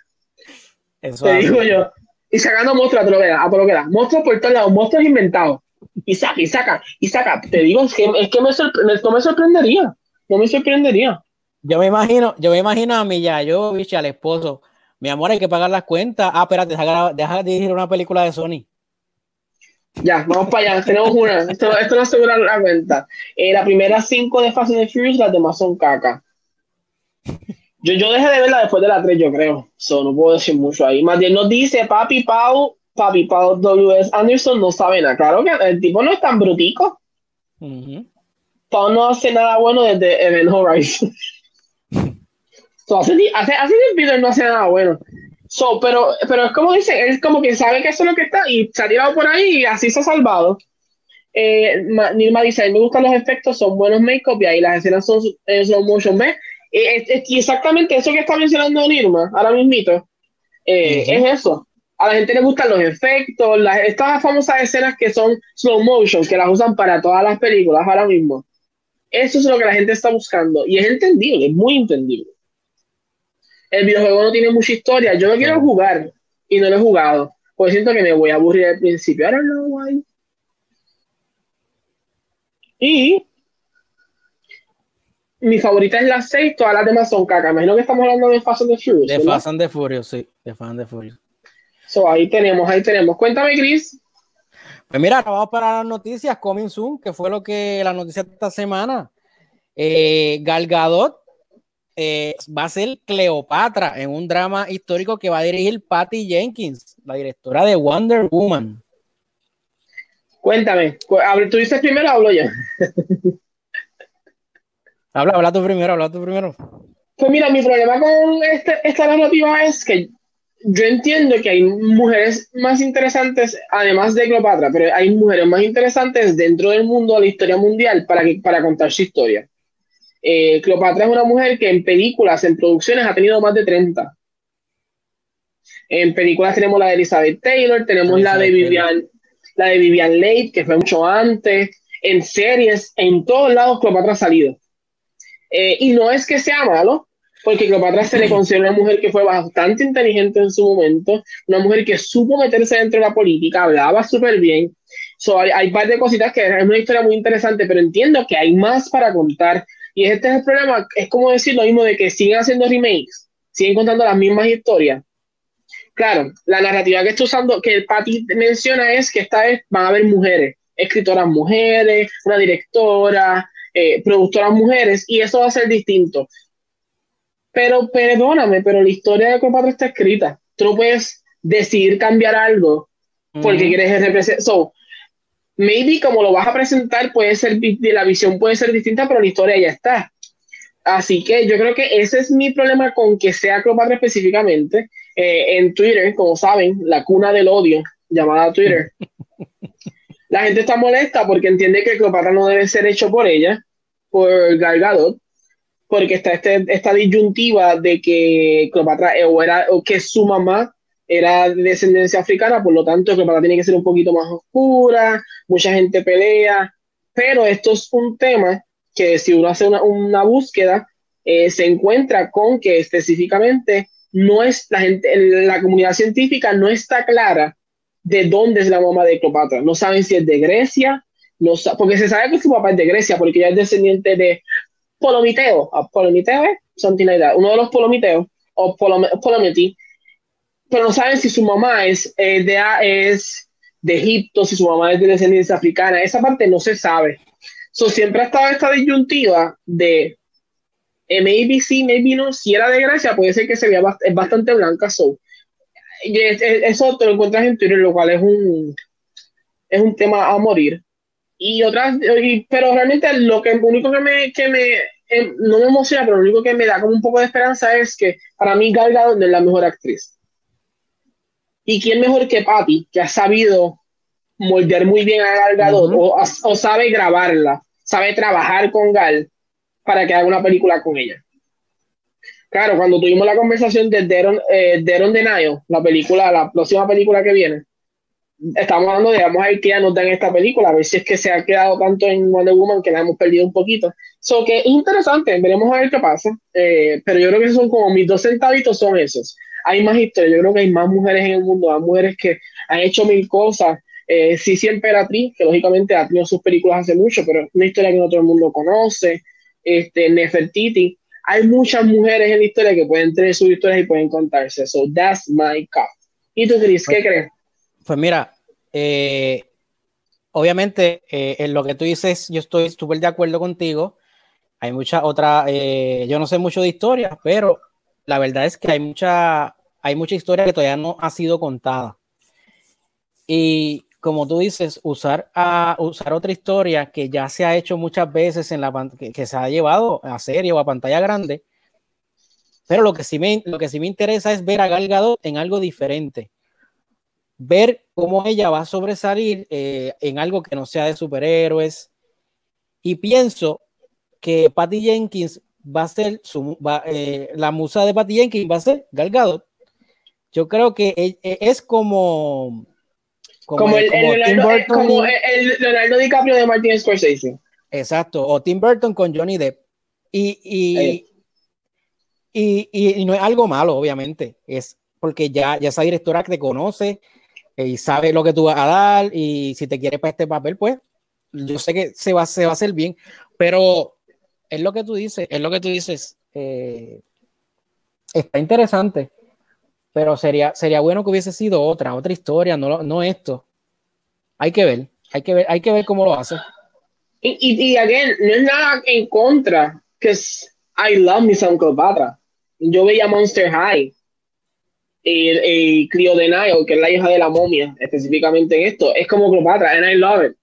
Eso Te digo yo. Y sacando monstruos a todo lo que da, a todo lo que da. Monstruos por todos lados, monstruos inventados. Y saca, y saca, y saca. Te digo, es que, es que me no me sorprendería. No me sorprendería. Yo me imagino, yo me imagino a mi ya, yo, bicho, al esposo. Mi amor, hay que pagar las cuentas. Ah, espérate, deja, deja de dirigir una película de Sony. Ya, vamos para allá. Tenemos una. Esto, esto no asegura la cuenta. Eh, las primeras cinco de Fast and Furious, las demás son caca. Yo, yo dejé de verla después de la 3, yo creo. So, no puedo decir mucho ahí. Más bien nos dice Papi Pau, Papi Pau W.S. Anderson no sabe nada. Claro que el tipo no es tan brutico. Pau no hace nada bueno desde Event Horizon. so, hace, hace, hace Peter no hace nada bueno. So, pero, pero es como dice, él como que sabe que eso es lo que está y se ha tirado por ahí y así se ha salvado. Eh, Nilma dice, a mí me gustan los efectos, son buenos make-up y ahí las escenas son eh, slow motion. ¿ves? Eh, y exactamente eso que está mencionando Nirma ahora mismito, eh, es eso. A la gente le gustan los efectos, las, estas famosas escenas que son slow motion, que las usan para todas las películas ahora mismo. Eso es lo que la gente está buscando y es entendible, es muy entendible el videojuego no tiene mucha historia. Yo no quiero jugar y no lo he jugado. Pues siento que me voy a aburrir al principio. I don't know why. Y mi favorita es la 6, todas las demás son caca. Imagino que estamos hablando de Fast and the Furious. De Fast and the Furious, sí. De Fast and the Furious. So, ahí tenemos, ahí tenemos. Cuéntame, Chris. Pues mira, vamos para las noticias Coming Soon, que fue lo que la noticia de esta semana. Eh, Gal Gadot eh, va a ser Cleopatra en un drama histórico que va a dirigir Patty Jenkins, la directora de Wonder Woman. Cuéntame, ¿tú dices primero o hablo yo? habla, habla tú primero, habla tú primero. Pues mira, mi problema con este, esta narrativa es que yo entiendo que hay mujeres más interesantes, además de Cleopatra, pero hay mujeres más interesantes dentro del mundo de la historia mundial para, para contar su historia. Eh, Cleopatra es una mujer que en películas, en producciones, ha tenido más de 30. En películas tenemos la de Elizabeth Taylor, tenemos la de Vivian, la de Vivian Leigh, que fue mucho antes. En series, en todos lados Cleopatra ha salido. Eh, y no es que sea malo, porque Cleopatra se le considera una mujer que fue bastante inteligente en su momento, una mujer que supo meterse dentro de la política, hablaba súper bien. So, hay, hay un par de cositas que es una historia muy interesante, pero entiendo que hay más para contar. Y este es el problema, es como decir lo mismo de que siguen haciendo remakes, siguen contando las mismas historias. Claro, la narrativa que está usando, que Patty menciona es que esta vez van a haber mujeres, escritoras mujeres, una directora, eh, productoras mujeres, y eso va a ser distinto. Pero perdóname, pero la historia de Cleopatra está escrita. Tú no puedes decidir cambiar algo porque quieres representar. So, maybe como lo vas a presentar, puede ser, la visión puede ser distinta, pero la historia ya está. Así que yo creo que ese es mi problema con que sea Cleopatra específicamente. Eh, en Twitter, como saben, la cuna del odio, llamada Twitter. la gente está molesta porque entiende que Cleopatra no debe ser hecho por ella, por Gal Gadot, porque está este, esta disyuntiva de que Cleopatra eh, o, era, o que su mamá era de descendencia africana, por lo tanto Cleopatra tiene que ser un poquito más oscura, mucha gente pelea, pero esto es un tema que si uno hace una, una búsqueda, eh, se encuentra con que específicamente no es la gente, la comunidad científica no está clara de dónde es la mamá de Cleopatra. No saben si es de Grecia, no porque se sabe que su papá es de Grecia, porque ella es descendiente de Polomiteo, Polomiteo something like that, uno de los Polomiteos, o Polometi, pero no saben si su mamá es, de, es de Egipto, si su mamá es de descendencia africana, esa parte no se sabe. So, siempre ha estado esta disyuntiva de eh, maybe sí, maybe no, si era de Grecia, puede ser que se vea es bastante blanca, so. eso te lo encuentras en Twitter, lo cual es un, es un tema a morir y otras, pero realmente lo que único que me, que me eh, no me emociona, pero lo único que me da como un poco de esperanza es que para mí Gal Gadot es la mejor actriz. ¿Y quién mejor que Patty, que ha sabido moldear muy bien a Gal Gadot o, sabe grabarla, sabe trabajar con Gal para que haga una película con ella? Claro, cuando tuvimos la conversación de Deron, eh, Deron la película, la próxima película que viene, estamos hablando de vamos a ver qué ya nos dan esta película, a ver si es que se ha quedado tanto en Wonder Woman que la hemos perdido un poquito. So que es interesante, veremos a ver qué pasa. Eh, pero yo creo que son como mis dos centavitos son esos. Hay más historias, yo creo que hay más mujeres en el mundo, hay mujeres que han hecho mil cosas. Eh, sí, siempre Emperatriz, que lógicamente ha tenido sus películas hace mucho, pero es una historia que no todo el mundo conoce. Este, Nefertiti. Hay muchas mujeres en la historia que pueden tener sus historias y pueden contarse. So that's my cup. ¿Y tú, Chris, qué crees? Pues mira, eh, obviamente eh, en lo que tú dices, yo estoy súper de acuerdo contigo. Hay mucha otra, eh, yo no sé mucho de historia, pero la verdad es que hay mucha, hay mucha historia que todavía no ha sido contada. Y como tú dices, usar, a, usar otra historia que ya se ha hecho muchas veces en la que, que se ha llevado a serie o a pantalla grande. Pero lo que sí me, lo que sí me interesa es ver a Gal Gadot en algo diferente ver cómo ella va a sobresalir eh, en algo que no sea de superhéroes. Y pienso que Patty Jenkins va a ser su, eh, la musa de Patty Jenkins va a ser Gal Gadot. Yo creo que e, e, es como como, el, Leonardo, DiCaprio de Martin Scorsese. Exacto, o Tim Burton con Johnny Depp. Y, y, y, y, no es algo malo, obviamente, es porque ya, ya esa directora que te conoce, y sabe lo que tú vas a dar y si te quieres para este papel, pues yo sé que se va, se va a hacer bien, pero es lo que tú dices, es lo que tú dices, eh, está interesante, pero sería, sería bueno que hubiese sido otra, otra historia, no, no esto. Hay que ver, hay que ver, hay que ver cómo lo hace. Y, y, y again, no es nada en contra, que I love me some Cleopatra. Yo veía Monster High y, y Clio de Nile, que es la hija de la momia, específicamente en esto, es como Cleopatra, and I love it.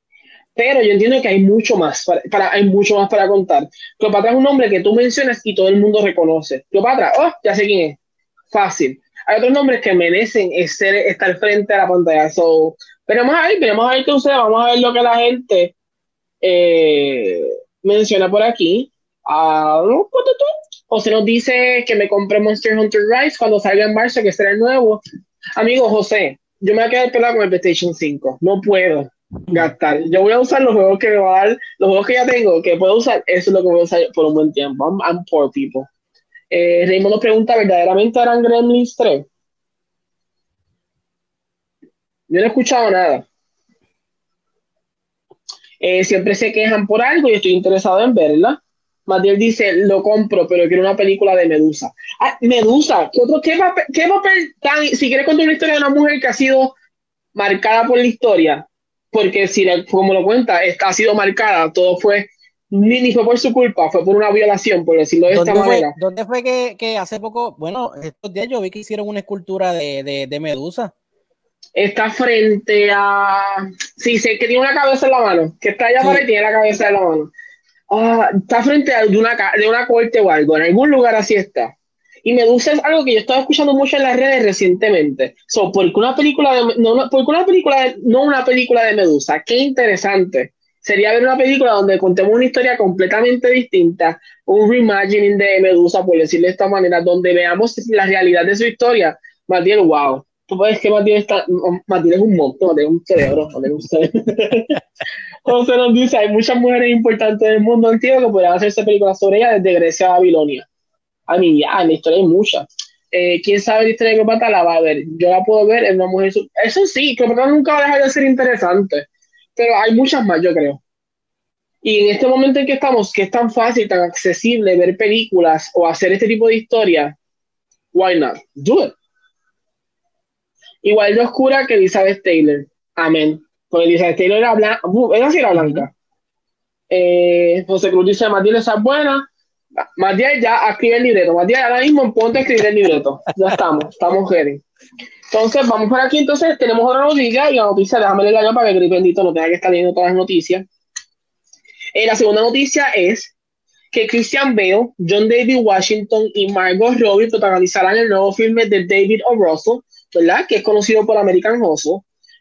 Pero yo entiendo que hay mucho más para, hay mucho más para contar. Cleopatra es un nombre que tú mencionas y todo el mundo reconoce. Cleopatra, oh, ya sé quién es. Fácil. Hay otros nombres que merecen ser, estar frente a la pantalla. So, veremos ahí, veremos ahí qué sucede. Vamos a ver lo que la gente eh, menciona por aquí. Uh, o se nos dice que me compré Monster Hunter Rise cuando salga en marzo, que será el nuevo. Amigo José, yo me voy a quedar pelado con el PlayStation 5. No puedo gastar. Yo voy a usar los juegos que me va a dar, los juegos que ya tengo, que puedo usar, eso es lo que voy a usar por un buen tiempo. I'm, poor people. Eh, Raymond nos pregunta, ¿verdaderamente eran Gremlins 3? Yo no he escuchado nada. Eh, siempre se quejan por algo y estoy interesado en verla. Matiel dice, lo compro, pero quiero una película de Medusa. Ah, Medusa, ¿qué, otro, qué, papel, qué papel tan... Si quieres contar una historia de una mujer que ha sido marcada por la historia, porque si como lo cuenta, ha sido marcada, todo fue, ni, fue por su culpa, fue por una violación, por decirlo de esta manera. ¿Dónde fue que, que, hace poco, bueno, estos días yo vi que hicieron una escultura de, de, de Medusa? Está frente a, sí, sé que tiene una cabeza en la mano, que está allá sí. y tiene la cabeza en la mano. Ah, está frente a de una, de una corte o algo, en algún lugar así está. Y Medusa es algo que yo estaba escuchando mucho en las redes recientemente. So, porque una película de, no, una, porque una película de, no una película de Medusa, qué interesante. Sería ver una película donde contemos una historia completamente distinta, un reimagining de Medusa, por decirlo de esta manera, donde veamos la realidad de su historia. Matiel, wow. Tú puedes que Matiel está, Matiel es un monstruo, Matiel es un cerebro, Matiel es un cerebro. José nos dice, hay muchas mujeres importantes del mundo antiguo que podrían hacerse películas sobre ella desde Grecia a Babilonia. A mí ya, en la historia hay muchas. Eh, ¿Quién sabe la historia de Cleopatra? La va a ver. Yo la puedo ver en una mujer... Eso sí, Cleopatra nunca va a dejar de ser interesante. Pero hay muchas más, yo creo. Y en este momento en que estamos, que es tan fácil, tan accesible ver películas o hacer este tipo de historia, why not? Do it. Igual de oscura que Elizabeth Taylor. Amén. Porque Elizabeth Taylor era blanca. Esa sí era blanca. Eh, José Cruz dice, Matilde, esa es buena. Matías ya escribe el libreto. Matías, ahora mismo ponte a escribir el libreto. Ya estamos, estamos ready. Entonces, vamos por aquí. Entonces, tenemos otra noticia. Y la noticia, déjame leerla para que Grip no tenga que estar leyendo todas las noticias. Eh, la segunda noticia es que Christian Bale, John David Washington y Margot Robbie protagonizarán el nuevo filme de David O. Russell, ¿verdad? Que es conocido por American Hustle.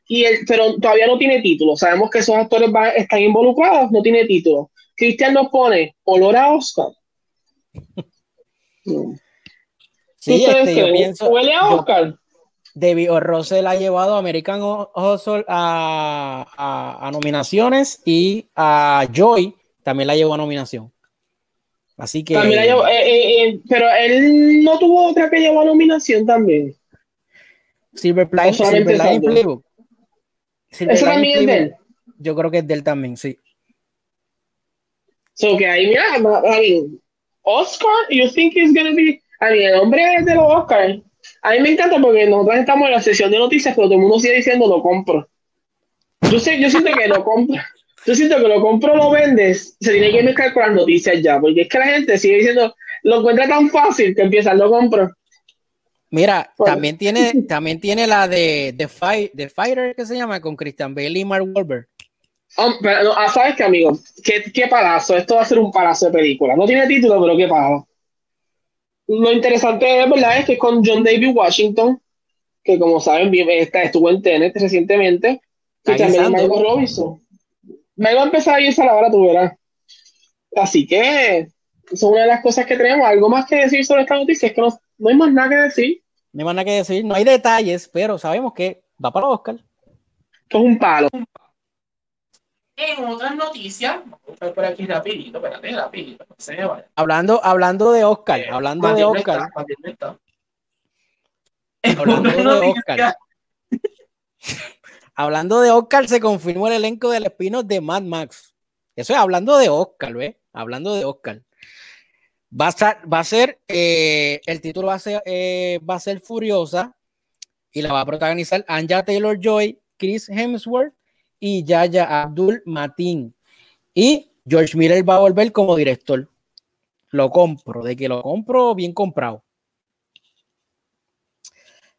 Y el, pero todavía no tiene título. Sabemos que esos actores van, están involucrados, no tiene título. Christian nos pone olor a Oscar. Sí, este, yo pienso, ¿Huele a Oscar? David Russell ha llevado a American Hustle a, a, a, nominaciones y a Joy también la llevó a nominación. Así que. También la llevó, eh, eh, eh, pero él no tuvo otra que llevó a nominación también. Silver Play, Silver Line Playbook. Silver ¿Eso también es de él? Yo creo que es de él también, sí. So que ahí, mira, Oscar, you think he's gonna be. A mí, el hombre de los Oscars. A mí me encanta porque nosotros estamos en la sesión de noticias, pero todo el mundo sigue diciendo lo compro. Yo sé, yo siento que lo compro. Yo siento que lo compro, lo vendes, se tiene que mezclar con las noticias ya, porque es que la gente sigue diciendo, lo encuentra tan fácil que empieza, lo compro. Mira, también tiene, también tiene la de The, Fight, The Fighter, que se llama, con Christian Bale y Mark Wahlberg. Oh, pero, no, ah, ¿Sabes qué, amigo? ¿Qué, ¿Qué palazo? Esto va a ser un palazo de película. No tiene título, pero qué palazo. Lo interesante es, ¿verdad? Es que con John David Washington, que como saben, está, estuvo en TNT recientemente, y también Michael Robinson. Me va a empezar a irse a la hora, tú verás. Así que, eso es una de las cosas que tenemos. Algo más que decir sobre esta noticia es que no, no hay más nada que decir. No hay más nada que decir, no hay detalles, pero sabemos que va para Oscar. Esto es un palo. En otras noticias, por aquí rapidito, espérate, rapidito, no se me vaya. Hablando, hablando de Oscar, eh, hablando de Oscar. Está, hablando de Oscar. hablando de Oscar, se confirmó el elenco del espino de Mad Max. Eso es hablando de Oscar, ¿ves? Hablando de Oscar. Va a ser, va a ser eh, el título va a ser, eh, va a ser Furiosa y la va a protagonizar Anja Taylor Joy, Chris Hemsworth y Yaya Abdul Matin. Y George Miller va a volver como director. Lo compro, de que lo compro, bien comprado.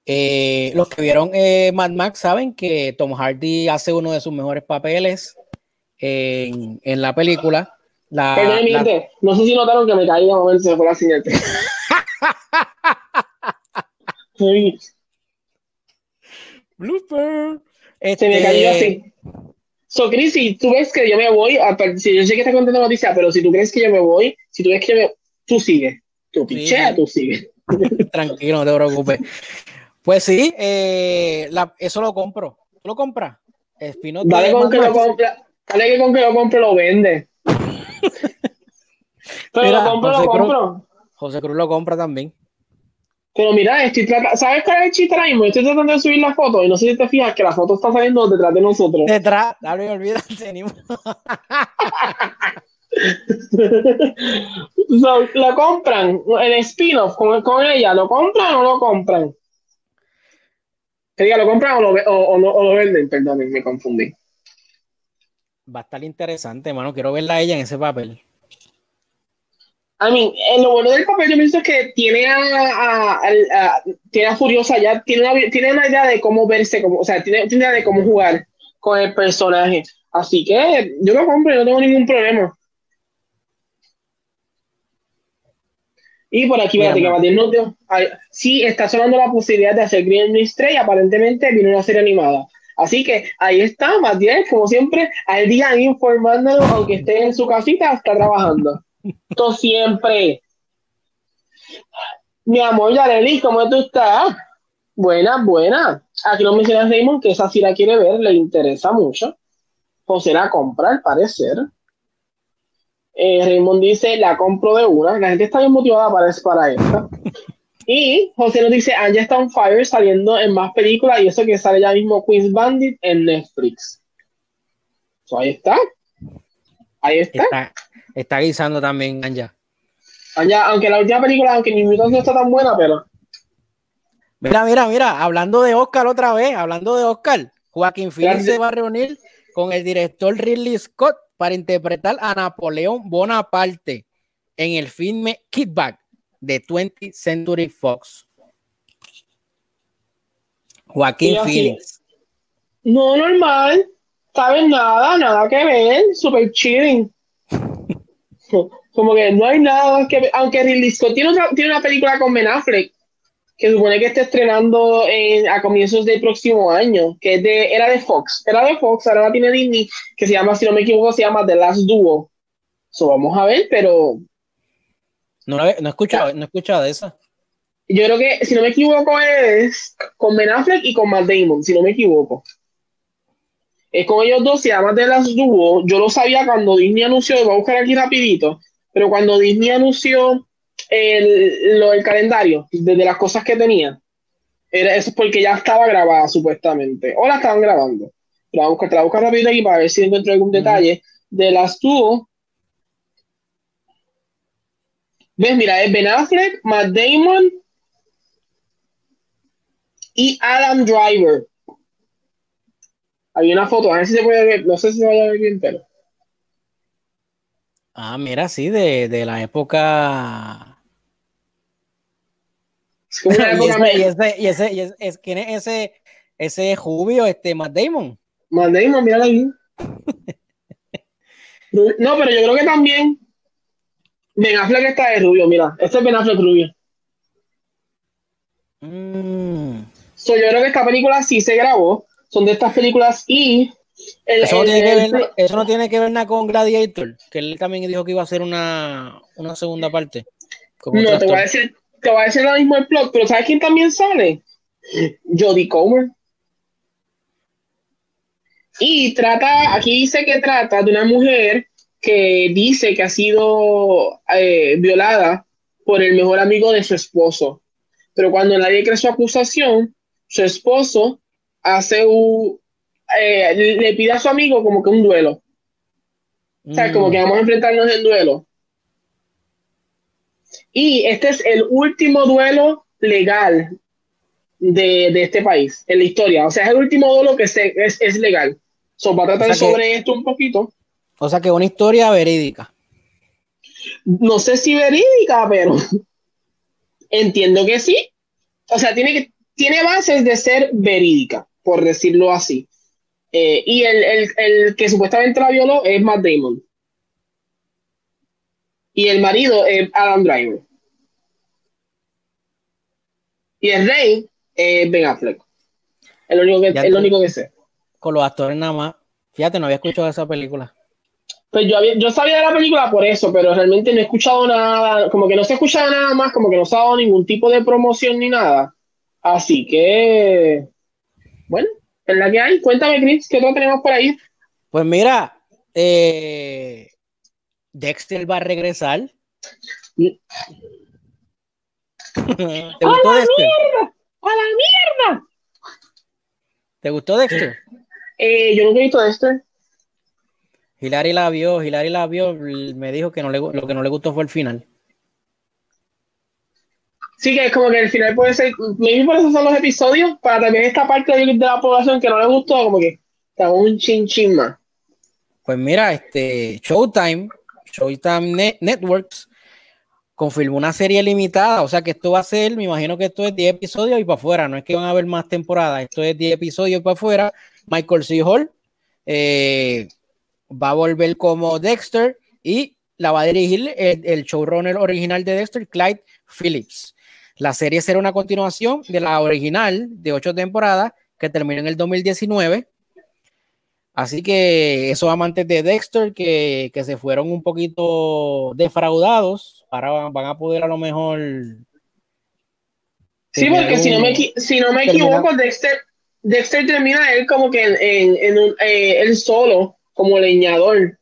Eh, los que vieron eh, Mad Max saben que Tom Hardy hace uno de sus mejores papeles en, en la película. La, la... No sé si notaron que me caí de momento se fue la señal. Blooper. Se me cayó así. So, Chris, si tú ves que yo me voy, a, si yo sé que estás contando noticia, pero si tú crees que yo me voy, si tú ves que yo me, tú sigue. Tú pichea, tú sigue. Tranquilo, no te preocupes. Pues sí, eh, la, eso lo compro. ¿Tú lo compras? Dale con que lo compra. Dale que con que lo compro lo vende. Pero lo compro, lo compro. José Cruz lo compra también. Pero mira, estoy tratando, ¿sabes cuál es el chiste ahora mismo? Estoy tratando de subir la foto y no sé si te fijas que la foto está saliendo detrás de nosotros. Detrás, dale, olvídate, ni so, ¿Lo compran? El spin-off con, con, ella, ¿lo compran o no lo compran? Que diga, ¿lo compran o lo, o, o, o lo venden? Perdón, me confundí. Va a estar interesante, hermano. Quiero verla a ella en ese papel. I mean, eh, lo bueno del papel yo pienso que tiene a, a, tiene a Furiosa ya, tiene una, tiene una idea de cómo verse, como, o sea, tiene, tiene una idea de cómo jugar con el personaje. Así que yo lo compro no tengo ningún problema. Y por aquí, fíjate que Matías dio, sí está sonando la posibilidad de hacer Green Stray, aparentemente viene una serie animada. Así que ahí está, Matías, como siempre, al día informándonos, aunque esté en su casita, está trabajando. Esto siempre. Mi amor, Yareli, ¿cómo tú estás? Buena, buena. Aquí nos menciona Raymond que esa sí la quiere ver, le interesa mucho. José la compra, al parecer. Eh, Raymond dice, la compro de una. La gente está bien motivada para, para esta. Y José nos dice, Anja está on fire saliendo en más películas y eso que sale ya mismo Queen's Bandit en Netflix. ahí está. Ahí. Está guisando también Anja. Anja, aunque la última película, aunque mi invitación no está tan buena, pero. Mira, mira, mira, hablando de Oscar otra vez, hablando de Oscar, Joaquín Phoenix se va a reunir con el director Ridley Scott para interpretar a Napoleón Bonaparte en el filme Kickback de 20th Century Fox. Joaquín Phoenix. No, normal. ¿Sabes nada? Nada que ver. Super chilling. Como que no hay nada que. Aunque Ridley Scott tiene, tiene una película con Ben Affleck que supone que está estrenando a comienzos del próximo año, que de, era de Fox, era de Fox, ahora la tiene Disney, que se llama, si no me equivoco, se llama The Last Duo. So, vamos a ver, pero... No, no he escuchado, no he escuchado de esa. Yo creo que, si no me equivoco, es con Ben Affleck y con Matt Damon, si no me equivoco. Es con ellos dos, se llama The Last Duo. Yo lo sabía cuando Disney anunció, voy a buscar aquí rapidito, pero cuando Disney anunció el, lo, el calendario de, las cosas que tenía, era, eso es porque ya estaba grabada supuestamente, o la estaban grabando. Te la busco, te rápido aquí para ver si encuentro algún detalle. De las Duo, ¿Ves? Mira, es Ben Affleck, Matt Damon y Adam Driver. Hay una foto, a ver si se puede ver, no sé si se va a ver bien, pero. Ah, mira, sí, de, de la época. Es una época y, ese, y, ese, y ese, ¿quién es ese, ese jubio, este, Matt Damon? Matt Damon, mira ahí. no, pero yo creo que también Ben Affleck está de rubio, mira. Este es Ben Affleck rubio. Mm. So, yo creo que esta película sí se grabó. Son de estas películas y. eso, no tiene que ver, eso, no tiene que ver nada con Gladiator, que él también dijo que iba a hacer una, una segunda parte. No, te voy, a decir, te voy a decir ahora mismo el plot, pero ¿sabes quién también sale? Jodie Comer. Y trata, aquí dice que trata de una mujer que dice que ha sido eh, violada por el mejor amigo de su esposo. Pero cuando nadie cree su acusación, su esposo hace un, eh, le pide a su amigo como que un duelo. O sea, como que vamos a enfrentarnos en duelo. Y este es el último duelo legal de, este país, en la historia. O sea, es el último duelo que es, es, legal. So, va a tratar sobre esto un poquito. O sea que una historia verídica. No sé si verídica, pero entiendo que sí. O sea, tiene, que, tiene bases de ser verídica, por decirlo así. Eh, y el, el, el, que supuestamente la violó es Matt Damon. Y el marido es Adam Driver. Y el rey es Ben Affleck. Es lo único que, es lo único que sé. Con los actores nada más. Fíjate, no había escuchado esa película. Pues yo, había, yo sabía de la película por eso, pero realmente no he escuchado nada, como que no se ha escuchado nada más, como que no se ha dado ningún tipo de promoción ni nada. Así que, bueno, es la que hay. Cuéntame, Chris, ¿qué otro tenemos por ahí? Pues mira, eh, Dexter va a regresar. ¿Te gustó ¡A la Dexter? mierda! ¡A la mierda! ¿Te gustó Dexter? Eh, yo nunca he visto Dexter. Hilary la vio, Hilary la vio, me dijo que no le, lo que no le gustó fue el final. Sí, que es como que el final puede ser, maybe por eso son los episodios, para también esta parte de, la población que no le gustó, como que está un chin chin más. Pues mira, este Showtime, Showtime Networks confirmó una serie limitada, o sea que esto va a ser, me imagino que esto es 10 episodios y para afuera, no es que van a haber más temporadas, esto es 10 episodios para afuera. Michael C. Eh, va a volver como Dexter y la va a dirigir el, showrunner original de Dexter, Clyde Phillips. La serie será una continuación de la original de ocho temporadas que terminó en el 2019. Así que esos amantes de Dexter que, que se fueron un poquito defraudados, ahora van a poder a lo mejor. Sí, porque si no me, si no me equivoco, Dexter, Dexter termina él como que en, en, un, eh, él solo como leñador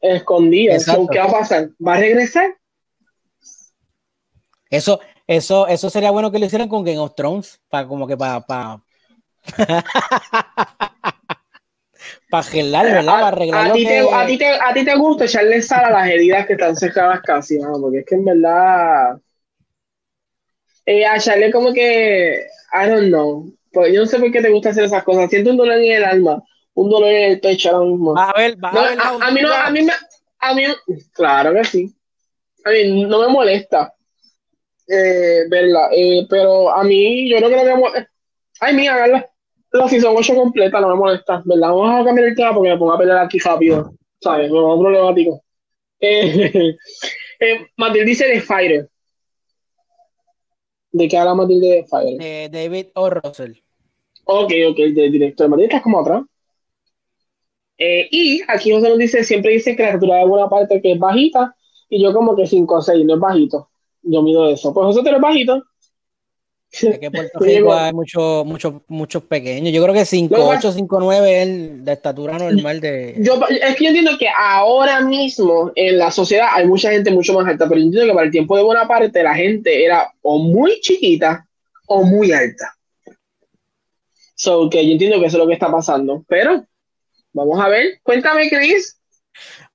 escondido. ¿Qué va a pasar? ¿Va a regresar? Eso, eso, eso sería bueno que lo hicieran con Game of Thrones, para como que para para para gelar, ¿verdad? Para arreglar a, ti te, a, ti te, a ti te gusta echarle sal a las heridas que están cercadas casi, ¿no? porque es que en verdad eh, a echarle como que I don't know, pues yo no sé por qué te gusta hacer esas cosas, siento un dolor en el alma un dolor en el pecho ahora mismo. a ver, va a, ver a, mí no, a mí me, a mí, claro que sí. A mí no me molesta eh, verla, eh, pero a mí yo creo que me molesta. Ay, mira, verla. La season 8 completa no me molesta, ¿verdad? Vamos a cambiar el tema porque me pongo a pelear aquí rápido, ¿sabes? No es problemático. Eh, Matilde dice de Fire. ¿De qué habla Matilde de Fire? De David O. Russell. Ok, ok, de director. Matilde, estás como atrás. Eh, y aquí José nos dice, siempre dice que la altura de alguna parte que es bajita, y yo como que 5 o 6, no es bajito. Yo mido eso. Pues José, tú eres bajito. Es que Puerto Rico hay muchos muchos muchos pequeños. Yo creo que 5, 8, 5, 9 es la estatura normal de. Yo, es que yo entiendo que ahora mismo en la sociedad hay mucha gente mucho más alta, pero yo entiendo que para el tiempo de buena parte la gente era o muy chiquita o muy alta. So que yo entiendo que eso es lo que está pasando. Pero Vamos a ver. Cuéntame, Chris.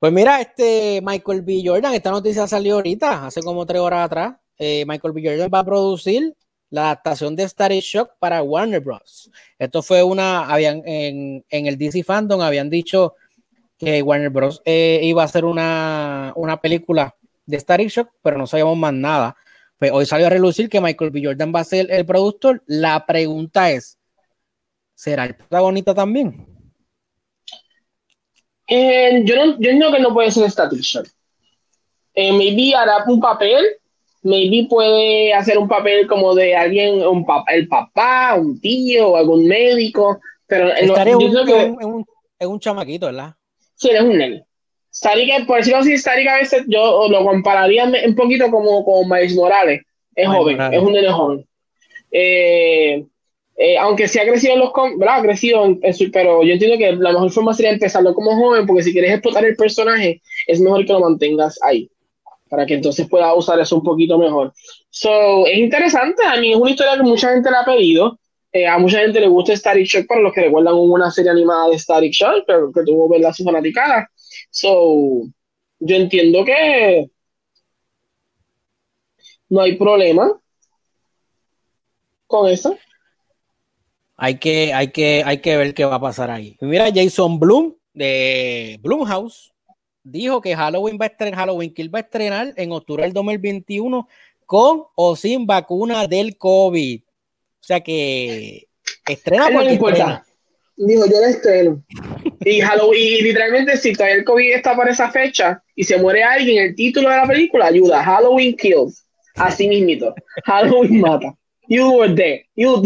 Pues mira, este Michael B. Jordan, esta noticia salió ahorita, hace como tres horas atrás. Eh, Michael B. Jordan va a producir la adaptación de Star Shock para Warner Bros. Esto fue una, habían en, el DC Fandom habían dicho que Warner Bros. Eh, iba a hacer una, una película de Star Shock, pero no sabíamos más nada. Pues hoy salió a relucir que Michael B. Jordan va a ser el productor. La pregunta es, ¿será el protagonista también? Eh, yo, no, yo creo que no puede ser Static Shock. Eh, maybe hará un papel, maybe puede hacer un papel como de alguien, un el papá, un tío, algún médico, pero Estaré un, que, es un, chamaquito, ¿verdad? Sí, es un nene. Static, por decirlo así, Static a veces yo lo compararía un poquito como con Miles Morales. Es joven, es un nene joven. Eh, eh, aunque sí ha crecido en los ¿verdad? Ha crecido su, pero yo entiendo que la mejor forma sería empezarlo como joven, porque si quieres explotar el personaje, es mejor que lo mantengas ahí, para que entonces pueda usar eso un poquito mejor. So, es interesante, a mí es una historia que mucha gente le ha pedido, eh, a mucha gente le gusta Static Shock, para los que recuerdan una serie animada de Static Shock, pero que tuvo verla su fanaticada. So, yo entiendo que no hay problema con eso hay que, hay que, hay que ver qué va a pasar ahí. Mira, Jason Bloom de Bloomhouse dijo que Halloween va a estrenar, Halloween Kill va a estrenar en octubre del 2021 con o sin vacuna del COVID. O sea que estrena no porque importa. estrena. Dijo, yo la estreno. Y Halloween, y literalmente, si todavía el COVID está para esa fecha y se muere alguien, el título de la película ayuda. Halloween kills. Así mismito. Halloween mata. You were there. You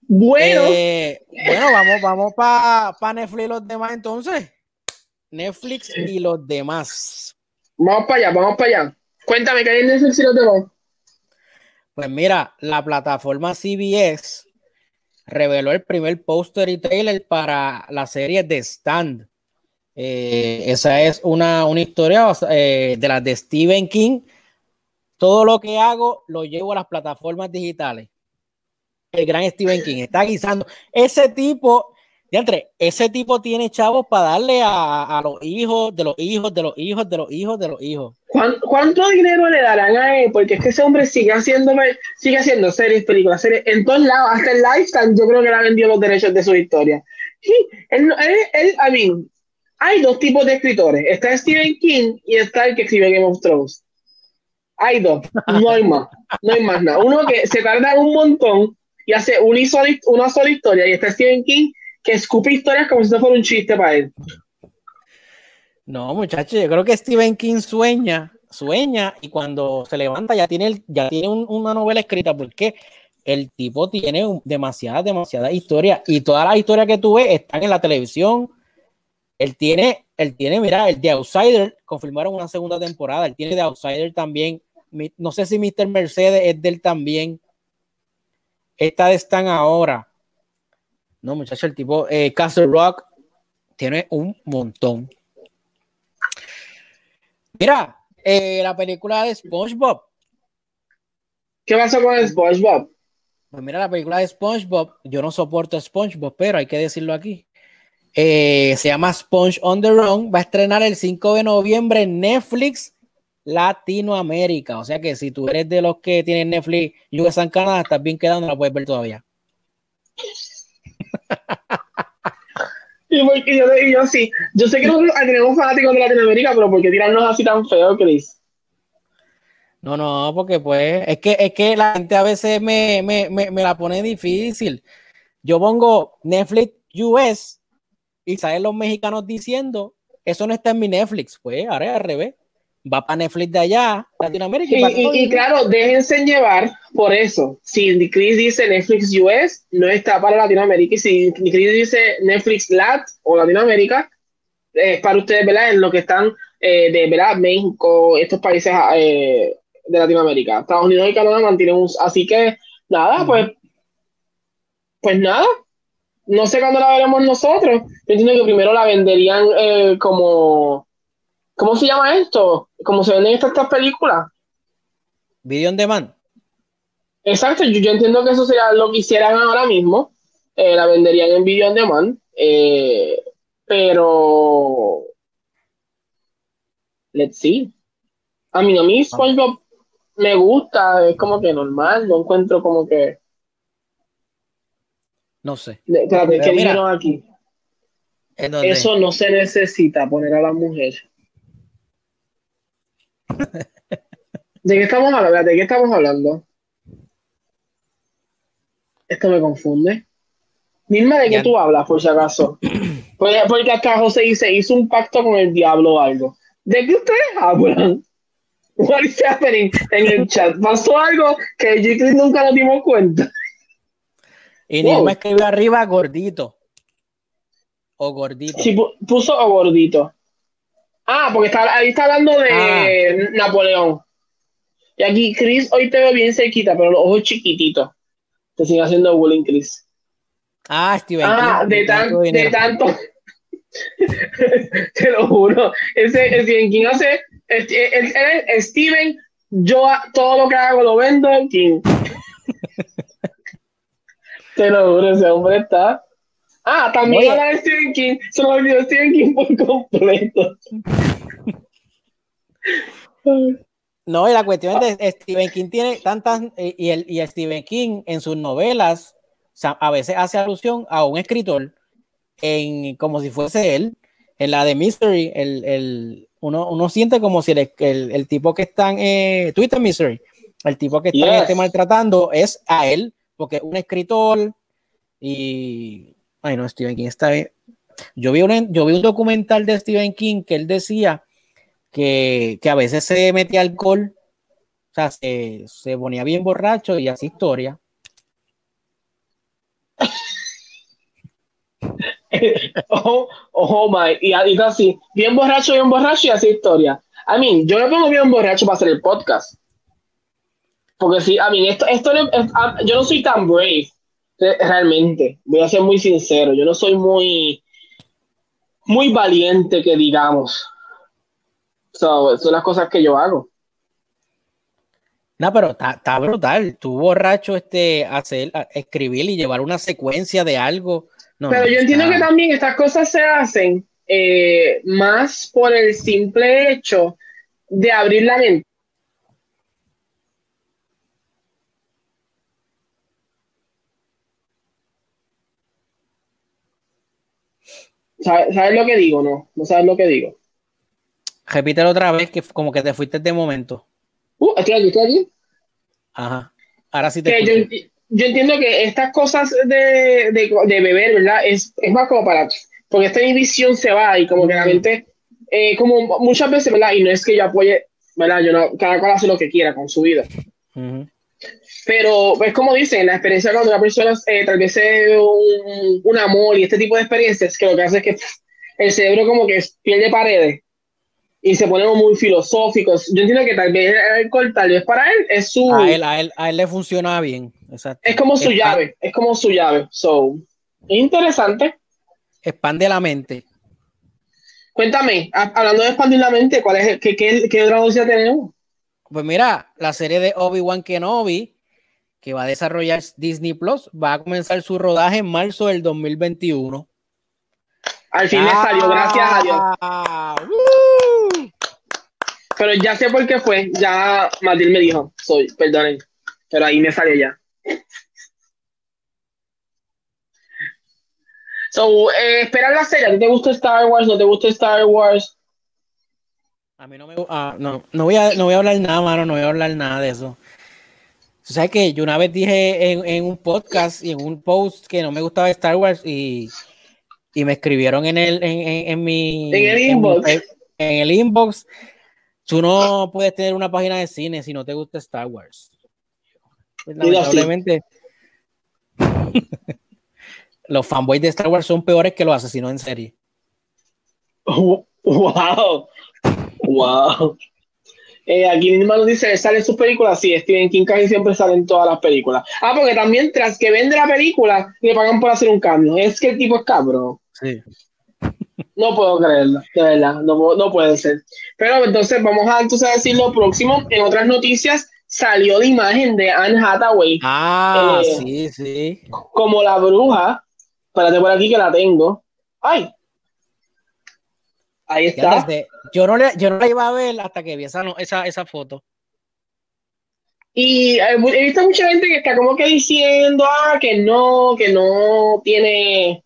Bueno, Eh, bueno, vamos, vamos para Netflix y los demás entonces. Netflix y los demás. vamos para allá, vamos para allá. Cuéntame, ¿qué hay en Netflix y los demás? Pues mira, la plataforma CBS reveló el primer póster y trailer para la serie The Stand. Eh, esa es una, una historia eh, de las de Stephen King. Todo lo que hago lo llevo a las plataformas digitales. El gran Stephen King está guisando. Ese tipo, entre, ese tipo tiene chavos para darle a, a los hijos, de los hijos, de los hijos, de los hijos, de los hijos. ¿Cuán- ¿Cuánto dinero le darán a él? Porque es que ese hombre sigue haciendo, sigue haciendo series, películas, series, en todos lados, hasta en Lifetime, yo creo que le ha vendido los derechos de su historia. Sí, él, él, él- I mean, hay dos tipos de escritores. Está Stephen King y está el que escribe Game of Thrones. Hay dos, no hay más, no hay más nada. Uno que se tarda un montón y hace una sola, una sola historia, y está Stephen King que escupe historias como si no fuera un chiste para él. No, muchachos, yo creo que Stephen King sueña, sueña y cuando se levanta ya tiene, ya tiene un- una novela escrita porque el tipo tiene demasiadas, demasiadas historias y todas las historias que tú ves están en la televisión. Él tiene, él tiene, mira, el de Outsider, confirmaron una segunda temporada, él tiene de Outsider también. No sé si Mr. Mercedes es de él también. Esta de Stan ahora. No, muchachos, el tipo, eh, Castle Rock tiene un montón. Mira, eh, la película de SpongeBob. ¿Qué pasó con SpongeBob? Pues mira, la película de SpongeBob, yo no soporto SpongeBob, pero hay que decirlo aquí. Eh, se llama Sponge on the Run, va a estrenar el 5 de noviembre en Netflix Latinoamérica. O sea que si tú eres de los que tienen Netflix US en Canadá, estás bien quedado, no la puedes ver todavía. Y, por- y yo, y yo sí, yo sé que nosotros tenemos fanáticos de Latinoamérica, pero ¿por qué tirarnos así tan feo, Chris? No, no, porque pues es que, es que la gente a veces me, me, me, me la pone difícil. Yo pongo Netflix US y salen los mexicanos diciendo, eso no está en mi Netflix. Pues ahora es al revés. Va para Netflix de allá, Latinoamérica. Y, y- y el- claro, déjense llevar por eso. Si Chris dice Netflix US, no está para Latinoamérica. Y si Chris dice Netflix Lat o Latinoamérica, es para ustedes, ¿verdad? En lo que están eh, de, ¿verdad? México, estos países eh, de Latinoamérica. Estados Unidos y Canadá mantienen un... Así que, nada, pues... Pues nada. No sé cuándo la veremos nosotros. Yo entiendo que primero la venderían eh, como... ¿Cómo se llama esto? Como se venden estas, estas películas. Video on demand. Exacto, yo, yo entiendo que eso sería lo que hicieran ahora mismo. eh, la venderían en video on demand. eh, pero. Let's see. A mí, a mí SpongeBob me gusta, es como que normal, no encuentro como que. No sé. Espérate, ¿qué dijeron aquí? Eso no se necesita poner a la mujer. ¿De qué estamos hablando? ¿De qué estamos hablando? Esto me confunde. Nilma, ¿de qué Ya. tú hablas, por si acaso? Porque, porque acá José dice, hizo un pacto con el diablo o algo. ¿De qué ustedes hablan? What is happening en el chat? ¿Pasó algo que Chris nunca nos dimos cuenta? Y Wow. Nilma escribió arriba gordito. O gordito. Pu- puso o gordito. Ah, porque está, ahí está hablando de Ah. Napoleón. Y aquí, Chris, hoy te veo bien cerquita, pero los ojos chiquititos. Te sigue haciendo bullying, Chris. Ah, Steven Ah, King, de, tan- tanto de tanto. te lo juro. Ese, el Stephen King hace. el- el- el- Steven, yo todo lo que hago lo vendo en King. te lo juro, ese hombre está. Ah, también habla de Stephen King. Se me olvidó Stephen King por completo. No, y la cuestión es que Stephen King tiene tantas, eh, y el, y el Stephen King en sus novelas, o sea, a veces hace alusión a un escritor. en, como si fuese él. En la de Mystery, el, el uno, uno, siente como si el, el, el tipo que está en eh, Twitter Mystery, el tipo que está yes. este maltratando es a él, porque es un escritor y... Ay, no, Stephen King está bien. Yo vi, un, yo vi un documental de Stephen King que él decía que, que a veces se metía alcohol, o sea, se, se ponía bien borracho y así historia. oh, oh my, y, y así, bien borracho, bien borracho y así historia. I mean, yo me pongo bien borracho para hacer el podcast. Porque sí, I mean, esto, esto, yo no soy tan brave, realmente. Voy a ser muy sincero. Yo no soy muy, muy valiente, que digamos. So, son las cosas que yo hago. No, pero está brutal. Tú borracho este, hacer, escribir y llevar una secuencia de algo. No, pero yo entiendo que también estas cosas se hacen eh, más por el simple hecho de abrir la mente. ¿Sabes, ¿Sabes, lo que digo? No, no sabes lo que digo. Repítelo otra vez, que como que te fuiste de momento. Uh, estoy aquí, estoy aquí. Ajá. Ahora sí te yo, yo, entiendo que estas cosas de, de, de, beber, ¿verdad? Es, es más como para. Porque esta inhibición se va y como que la mente. Eh, como muchas veces, ¿verdad? Y no es que yo apoye, ¿verdad? Yo no, cada cual hace lo que quiera con su vida. Uh -huh. Pero es como dicen, la experiencia cuando una persona eh, tal vez un, un, amor y este tipo de experiencias, que lo que hace es que el cerebro como que pierde paredes y se pone muy filosóficos. Yo entiendo que tal vez el alcohol, tal vez para él, es su... A él, a él, a él le funciona bien, exacto. Es como su Expand... llave, es como su llave. So, interesante. Expande la mente. Cuéntame, hablando de expandir la mente, ¿cuál es, qué, qué, qué otra tenemos? Pues mira, la serie de Obi-Wan Kenobi, que va a desarrollar Disney Plus, va a comenzar su rodaje en marzo del 2021. Al fin ah, salió, gracias a Dios. Uh, pero ya sé por qué fue. Ya Matilde me dijo, soy, perdonen. Pero ahí me salió ya. So, eh, esperar la serie. ¿Te gusta Star Wars? ¿No te gusta Star Wars? A mí no me uh, no, no voy a no voy a hablar nada, mano, no voy a hablar nada de eso. O sea que yo una vez dije en, en, un podcast y en un post que no me gustaba Star Wars y, y me escribieron en el en, en, en mi en el inbox. En, el inbox. Tú no puedes tener una página de cine si no te gusta Star Wars. Pues, lamentablemente. los fanboys de Star Wars son peores que los asesinos en serie. wow. Wow. Eh, aquí mismo nos dice, ¿sale en sus películas? Sí, Stephen King casi siempre sale en todas las películas. Ah, porque también tras que vende la película, le pagan por hacer un cambio. Es que el tipo es cabrón. Sí. No puedo creerlo, de verdad, no, no puede ser. Pero entonces vamos a entonces decir lo próximo. En otras noticias salió la imagen de Anne Hathaway. Ah, eh, sí, sí. Como la bruja. Espérate por aquí que la tengo. ¡Ay! Ahí está. Desde, yo, no le, yo no la iba a ver hasta que vi esa, esa, esa foto. Y he visto mucha gente que está como que diciendo ah, que no, que no tiene,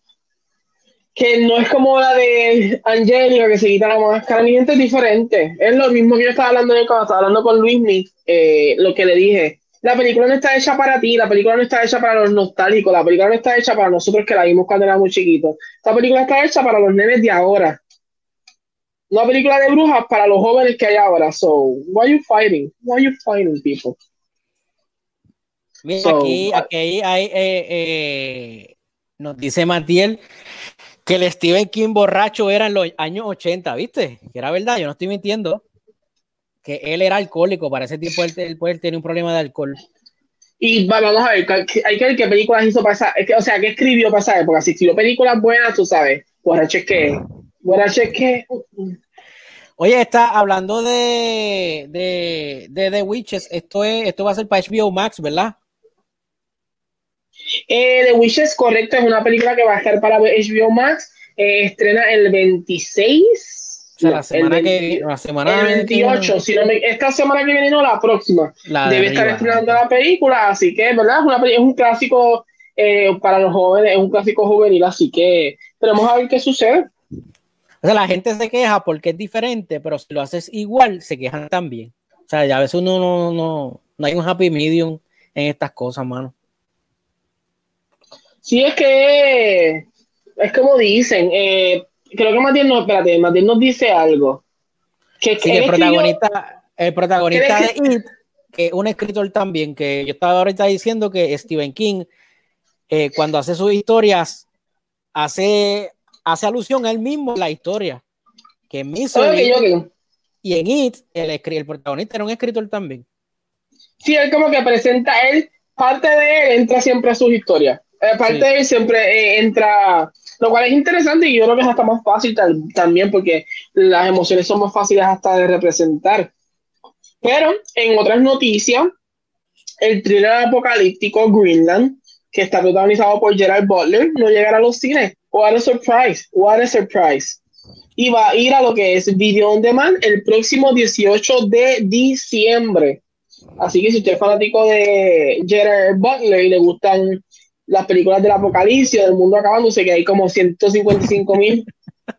que no es como la de Angélica que se quita la máscara, ni gente diferente. Es lo mismo que yo estaba hablando cuando estaba hablando con Luis, eh, lo que le dije. La película no está hecha para ti, la película no está hecha para los nostálgicos, la película no está hecha para nosotros que la vimos cuando éramos chiquitos. Esta película está hecha para los nenes de ahora una película de brujas para los jóvenes que hay ahora. So, why are you fighting? Why are you fighting people? Mira, so, aquí, aquí hay, eh, eh, nos dice Matiel que el Stephen King borracho era en los años 80, ¿viste? Que era verdad, yo no estoy mintiendo. Que él era alcohólico, para ese tiempo él, él, él tenía un problema de alcohol. Y vamos a ver, hay que ver qué películas hizo pasar, o sea, qué escribió pasar, porque si escribió películas buenas, tú sabes, borracho es que Guarache que. Oye, está hablando de, de, de The Witches. Esto, es, esto va a ser para HBO Max, ¿verdad? Eh, The Witches, correcto, es una película que va a estar para HBO Max. Eh, estrena el 26. O sea, la semana el 20, que la semana el 28, que... si no me, esta semana que viene no, la próxima. La Debe de estar estrenando la película, así que, ¿verdad? Es, una, es un clásico eh, para los jóvenes, es un clásico juvenil, así que pero vamos a ver qué sucede. O sea, la gente se queja porque es diferente, pero si lo haces igual, se quejan también. O sea, ya a veces uno no, no, no hay un happy medium en estas cosas, mano. Sí, es que es como dicen, eh, creo que Matías no, espérate, Matías nos dice algo. Que, Sí, que el protagonista, el protagonista de ¿Crees It, que un escritor también, que yo estaba ahorita diciendo que Stephen King, eh, cuando hace sus historias, hace, hace alusión a él mismo en la historia. Que en Misery Ok, ok. y en It, el, el protagonista era un escritor también. Sí, él como que presenta él, parte de él entra siempre a sus historias. Eh, parte Sí. de él siempre eh, entra, lo cual es interesante y yo creo que es hasta más fácil tal- también porque las emociones son más fáciles hasta de representar. Pero en otras noticias, el thriller apocalíptico Greenland, que está protagonizado por Gerard Butler, no llegará a los cines. What a surprise, what a surprise. Y va a ir a lo que es Video On Demand el próximo 18 de diciembre. Así que si usted es fanático de Gerard Butler y le gustan las películas del apocalipsis, del mundo acabándose, que hay como 155 mil.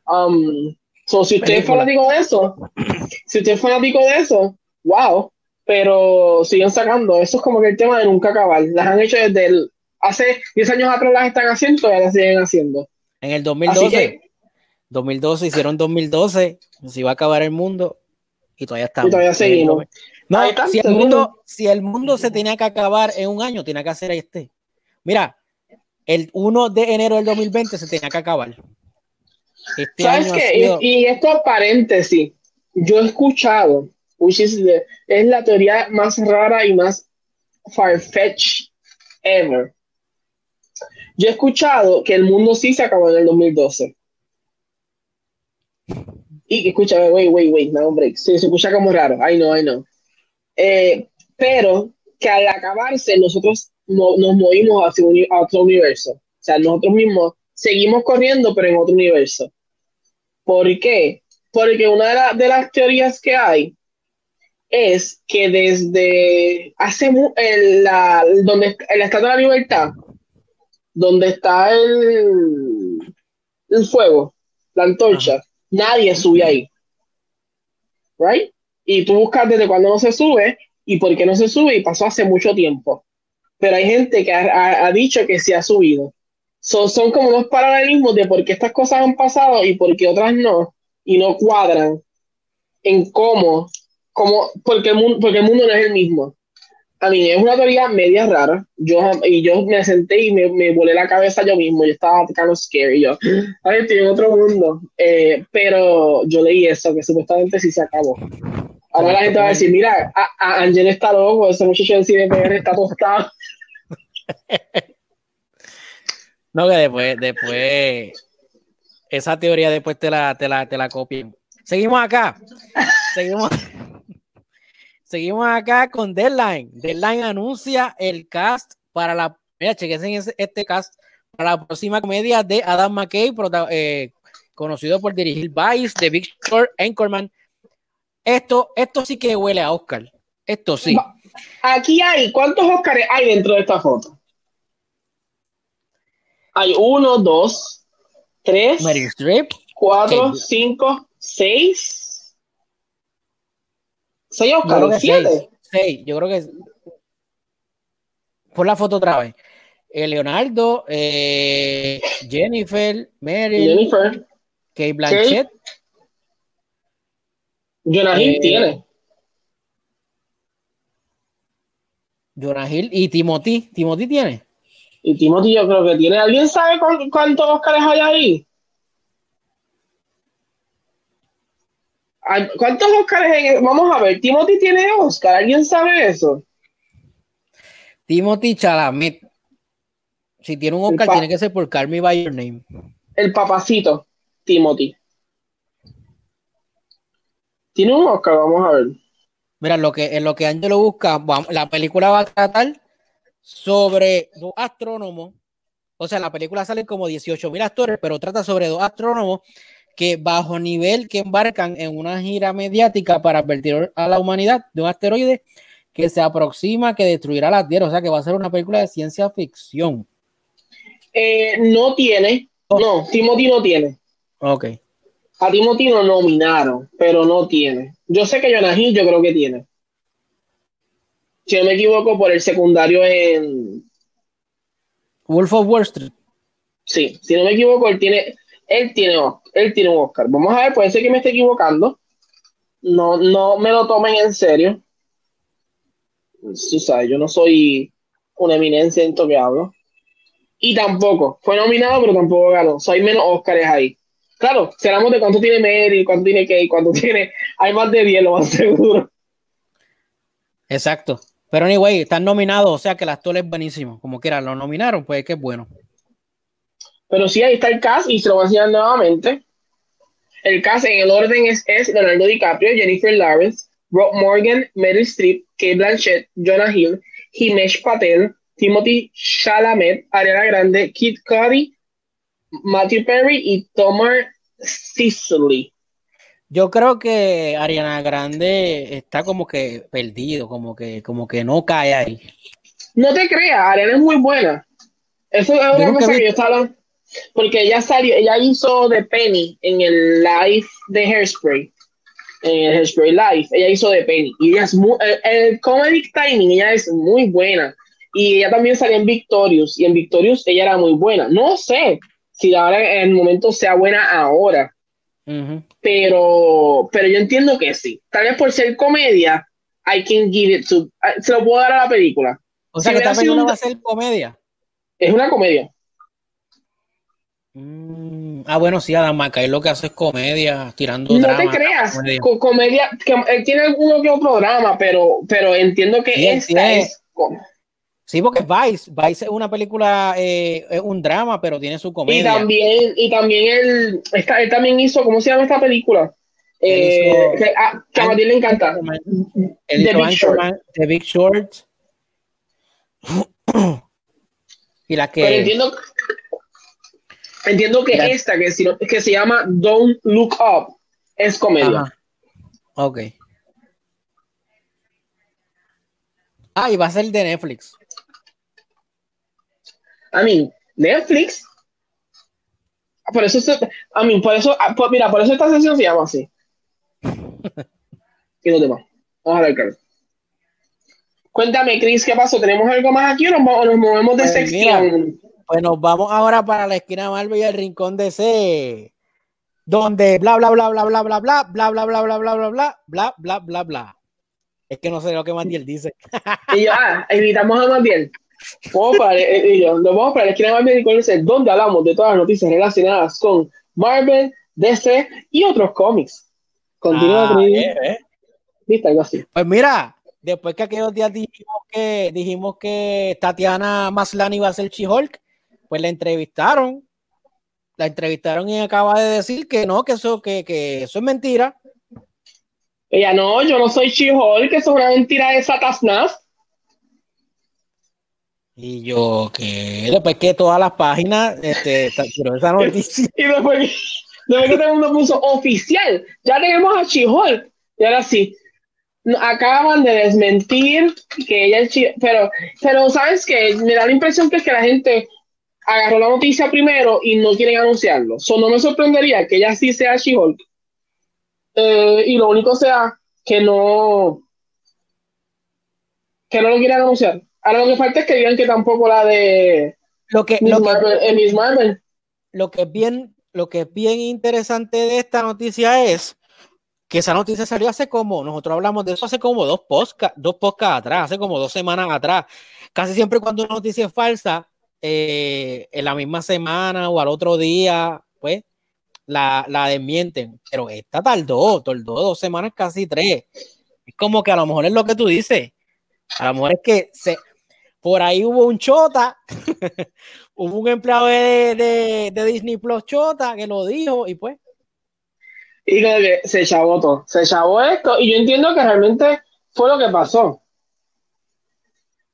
um, so, si usted es fanático de eso, si usted es fanático de eso, wow. Pero siguen sacando. Eso es como que el tema de nunca acabar. Las han hecho desde el, hace 10 años atrás, las están haciendo y las siguen haciendo. En el Así 2012, que 2012 hicieron 2012, se iba a acabar el mundo y todavía estamos. Y todavía seguimos. No, está, si el, mundo, si el mundo se tenía que acabar en un año, tenía que hacer este. Mira, el 1 de enero del 2020 se tenía que acabar. Este ¿Sabes qué? sido- Y, y esto paréntesis, yo he escuchado, which is the- es la teoría más rara y más farfetch ever. Yo he escuchado que el mundo sí se acabó en el 2012. Y que escucha, wait, wait, wait, no, break. Sí, se escucha como raro. I know, I know. Eh, pero que al acabarse nosotros nos movimos hacia un otro universo. O sea, nosotros mismos seguimos corriendo, pero en otro universo. ¿Por qué? Porque una de, la- de las teorías que hay es que desde hace el, la, donde el Estado de la Libertad, donde está el, el fuego, la antorcha, nadie sube ahí. ¿Right? Y tú buscas desde cuándo no se sube y por qué no se sube y pasó hace mucho tiempo. Pero hay gente que ha, ha- ha dicho que sí ha subido. So- son como unos paralelismos de por qué estas cosas han pasado y por qué otras no, y no cuadran en cómo, cómo porque, el mundo, porque el mundo no es el mismo. A mí es una teoría media rara. Yo, y yo me senté y me, me volé la cabeza yo mismo. Yo estaba kind scary. Yo, ay, estoy en otro mundo. Eh, pero yo leí eso, que supuestamente sí se acabó. Ahora la gente va a decir, mira, a, a Ángel está loco, ese muchacho del CDPR está tostado. No, que después, después, esa teoría después te la, te la, te la copian. Seguimos acá. Seguimos. Seguimos acá con Deadline. Deadline anuncia el cast para la. Mira, chequense ese- este cast para la próxima comedia de Adam McKay, prota- eh, conocido por dirigir Vice, The Big Short, Anchorman. Esto, esto sí que huele a Oscar. Esto sí. Aquí hay, ¿cuántos Óscares hay dentro de esta foto? Hay uno, dos, tres, cuatro, cinco, seis. Seis Óscares, que siete. seis. Seis, yo creo que. Por la foto otra vez. Eh, Leonardo, eh, Jennifer, Meryl, Jennifer, Kate Blanchett. Jonah Hill Eh, tiene. Jonah Hill y Timothy. Timothy tiene. Y Timothy yo creo que tiene. ¿Alguien sabe cu- cuántos Óscares hay ahí? ¿Cuántos Óscares hay? Vamos a ver, Timothy tiene Óscar, ¿alguien sabe eso? Timothy Chalamet. Si tiene un Oscar, tiene que ser por Call Me By Your Name. El papacito, Timothy. Tiene un Oscar, vamos a ver. Mira, en lo que, en lo que Angelo busca, la película va a tratar sobre dos astrónomos. O sea, la película sale como 18 mil actores, pero trata sobre dos astrónomos que bajo nivel que embarcan en una gira mediática para advertir a la humanidad de un asteroide que se aproxima, que destruirá la Tierra. O sea, que va a ser una película de ciencia ficción. Eh, no tiene No, Timothy no tiene. Ok. A Timothy lo nominaron, pero no tiene. Yo sé que Jonah Hill yo creo que tiene. Si no me equivoco, por el secundario en... Wolf of Wall Street. Sí, si no me equivoco, él tiene, él tiene, él tiene un Oscar. Vamos a ver, puede ser que me esté equivocando. No, no me lo tomen en serio. Sabes, yo no soy una eminencia en esto que hablo. Y tampoco, fue nominado, pero tampoco ganó. O sea, hay menos Oscars ahí. Claro, si hablamos de cuánto tiene Mary, cuánto tiene Kate, cuánto tiene. Hay más de 10, lo más seguro. Exacto. Pero anyway, están nominados, o sea que el actor es buenísimo. Como quiera, lo nominaron, pues que es bueno. Pero sí, ahí está el cast y se lo voy a enseñar nuevamente. El cast en el orden es, es Leonardo DiCaprio, Jennifer Lawrence, Rob Morgan, Meryl Streep, Kate Blanchett, Jonah Hill, Himesh Patel, Timothy Chalamet, Ariana Grande, Kid Cudi, Matthew Perry y Thomas Sicily. Yo creo que Ariana Grande está como que perdido, como que, como que no cae ahí. No te creas, Ariana es muy buena. Eso es una cosa que yo estaba. Porque ella salió, ella hizo de Penny en el live de Hairspray. En el Hairspray Live, ella hizo de Penny. Y ella es muy. El, el comedy timing, ella es muy buena. Y ella también salió en Victorious. Y en Victorious ella era muy buena. No sé si ahora en el momento sea buena ahora. Pero, pero yo entiendo que sí. Tal vez por ser comedia, I can give it to. Se lo puedo dar a la película. O sea Si que esta película un- va a ser comedia. Es una comedia. Mm, Ah, bueno, sí, Adam McKay lo que hace es comedia, tirando No drama. te creas, comedia. co- comedia, que él tiene alguno que otro drama, pero, pero entiendo que Sí, esta tiene- es Sí, porque Vice, Vice es una película, eh, es un drama, pero tiene su y comedia. también, y también él, esta- él también hizo, ¿cómo se llama esta película? Eh, hizo- que, ah, que a Matilde le encanta. Él The hizo Big Short. The Big Short. y la Pero que entiendo, entiendo que Mira. esta, que, si no- que se llama Don't Look Up, es comedia. Ajá. Ok. Ah, y va a ser de Netflix. I mean, Netflix. Por eso, se- I mean, por eso, ah, mira, por eso esta sesión se llama así. y los demás. Vamos a ver, Carlos. Cuéntame, Chris, ¿qué pasó? ¿Tenemos algo más aquí o nos, nos movemos de Pues sección? Pues nos vamos ahora para la esquina Marvel y el rincón de C. Donde bla bla bla bla bla bla bla bla bla bla bla bla bla bla bla bla bla bla. Es que no sé lo que Mandiel dice. Y yo, ah, invitamos a Matiel. Vamos para, eh, y yo, nos vamos para la esquina Marvel y con ese, donde hablamos de todas las noticias relacionadas con Marvel, DC y otros cómics. Continúa, Ah, eh, eh. Algo así. Pues mira, después que aquellos días dijimos que dijimos que Tatiana Maslany iba a ser She-Hulk, pues la entrevistaron. La entrevistaron y acaba de decir que no, que eso, que, que eso es mentira. Ella, no, yo no soy She-Hulk, que eso es una mentira de Satanás. Y yo, que después que todas las páginas, este, pero esa noticia. Y después, después que todo el mundo puso oficial, ya tenemos a She-Hulk. Y ahora sí, acaban de desmentir que ella es She- pero, pero ¿sabes qué? Me da la impresión que es que la gente agarró la noticia primero y no quieren anunciarlo. So, no me sorprendería que ella sí sea She-Hulk. Eh, y lo único sea que no que no lo quieran anunciar. Ahora lo que falta es que digan que tampoco la de Lo que, Miss lo que, eh, Miss Marvel. lo que es bien, lo que es bien interesante de esta noticia es que esa noticia salió hace como, nosotros hablamos de eso hace como dos podcasts, dos podcasts atrás, hace como dos semanas atrás. Casi siempre cuando una noticia es falsa, eh, en la misma semana o al otro día, pues la, la desmienten. Pero esta tardó, tardó dos semanas, casi tres. Es como que a lo mejor es lo que tú dices. A lo mejor es que se, por ahí hubo un chota, hubo un empleado de, de, de Disney Plus chota que lo dijo y pues Y que se chavó todo, se chavó esto, y yo entiendo que realmente fue lo que pasó.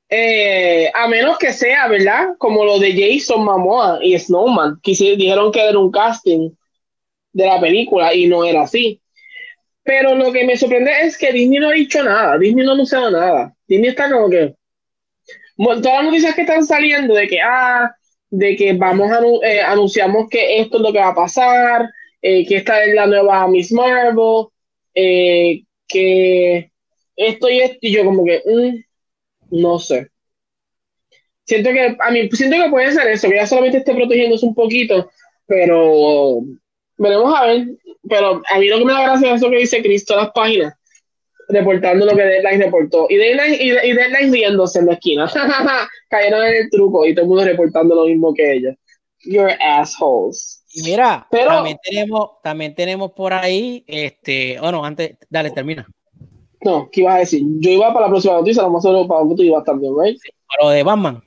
Eh, a menos que sea, ¿verdad? Como lo de Jason Momoa y Snowman, que dijeron que era un casting de la película y no era así. Pero lo que me sorprende es que Disney no ha dicho nada, Disney no ha anunciado nada. Disney está como que. Bueno, todas las noticias que están saliendo de que, ah, de que vamos a eh, anunciamos que esto es lo que va a pasar, eh, que esta es la nueva Miss Marvel, eh, que esto y esto, y yo como que, mm, no sé. Siento que, a mí, siento que puede ser eso, que ya solamente esté protegiéndose un poquito, pero veremos a ver. Pero a mí lo que me da gracia es eso que dice Cristo en las páginas, reportando lo que Deadline reportó. Y Deadline, y, y Deadline riéndose en la esquina. Cayeron en el truco y todo el mundo reportando lo mismo que ellos. You're assholes. Mira, también tenemos, también tenemos por ahí, este, oh no, antes, dale, termina. No, ¿qué ibas a decir? Yo iba para la próxima noticia, lo más seguro para que tú ibas también, ¿right? para lo de Batman.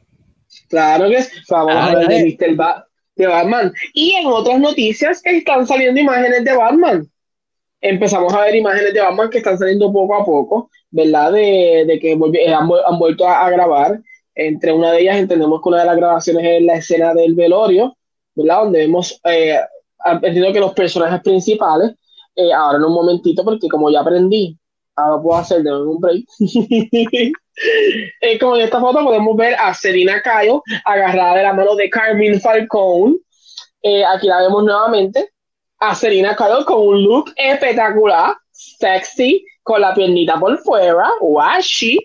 Claro que sí. Vamos a ver de, Mr. de Batman. Y en otras noticias están saliendo imágenes de Batman. Empezamos a ver imágenes de Batman que están saliendo poco a poco, ¿verdad? De, de que han, han, vuelto a, grabar. Entre una de ellas entendemos que una de las grabaciones es la escena del velorio, ¿verdad? Donde vemos, eh, entiendo que los personajes principales, eh, ahora en un momentito, porque como ya aprendí, ahora puedo hacer de un break. Eh, como esta foto podemos ver a Serena Cayo agarrada de la mano de Carmen Falcón. Eh, aquí la vemos nuevamente. A Serena Cayo con un look espectacular, sexy, con la piernita por fuera, washi.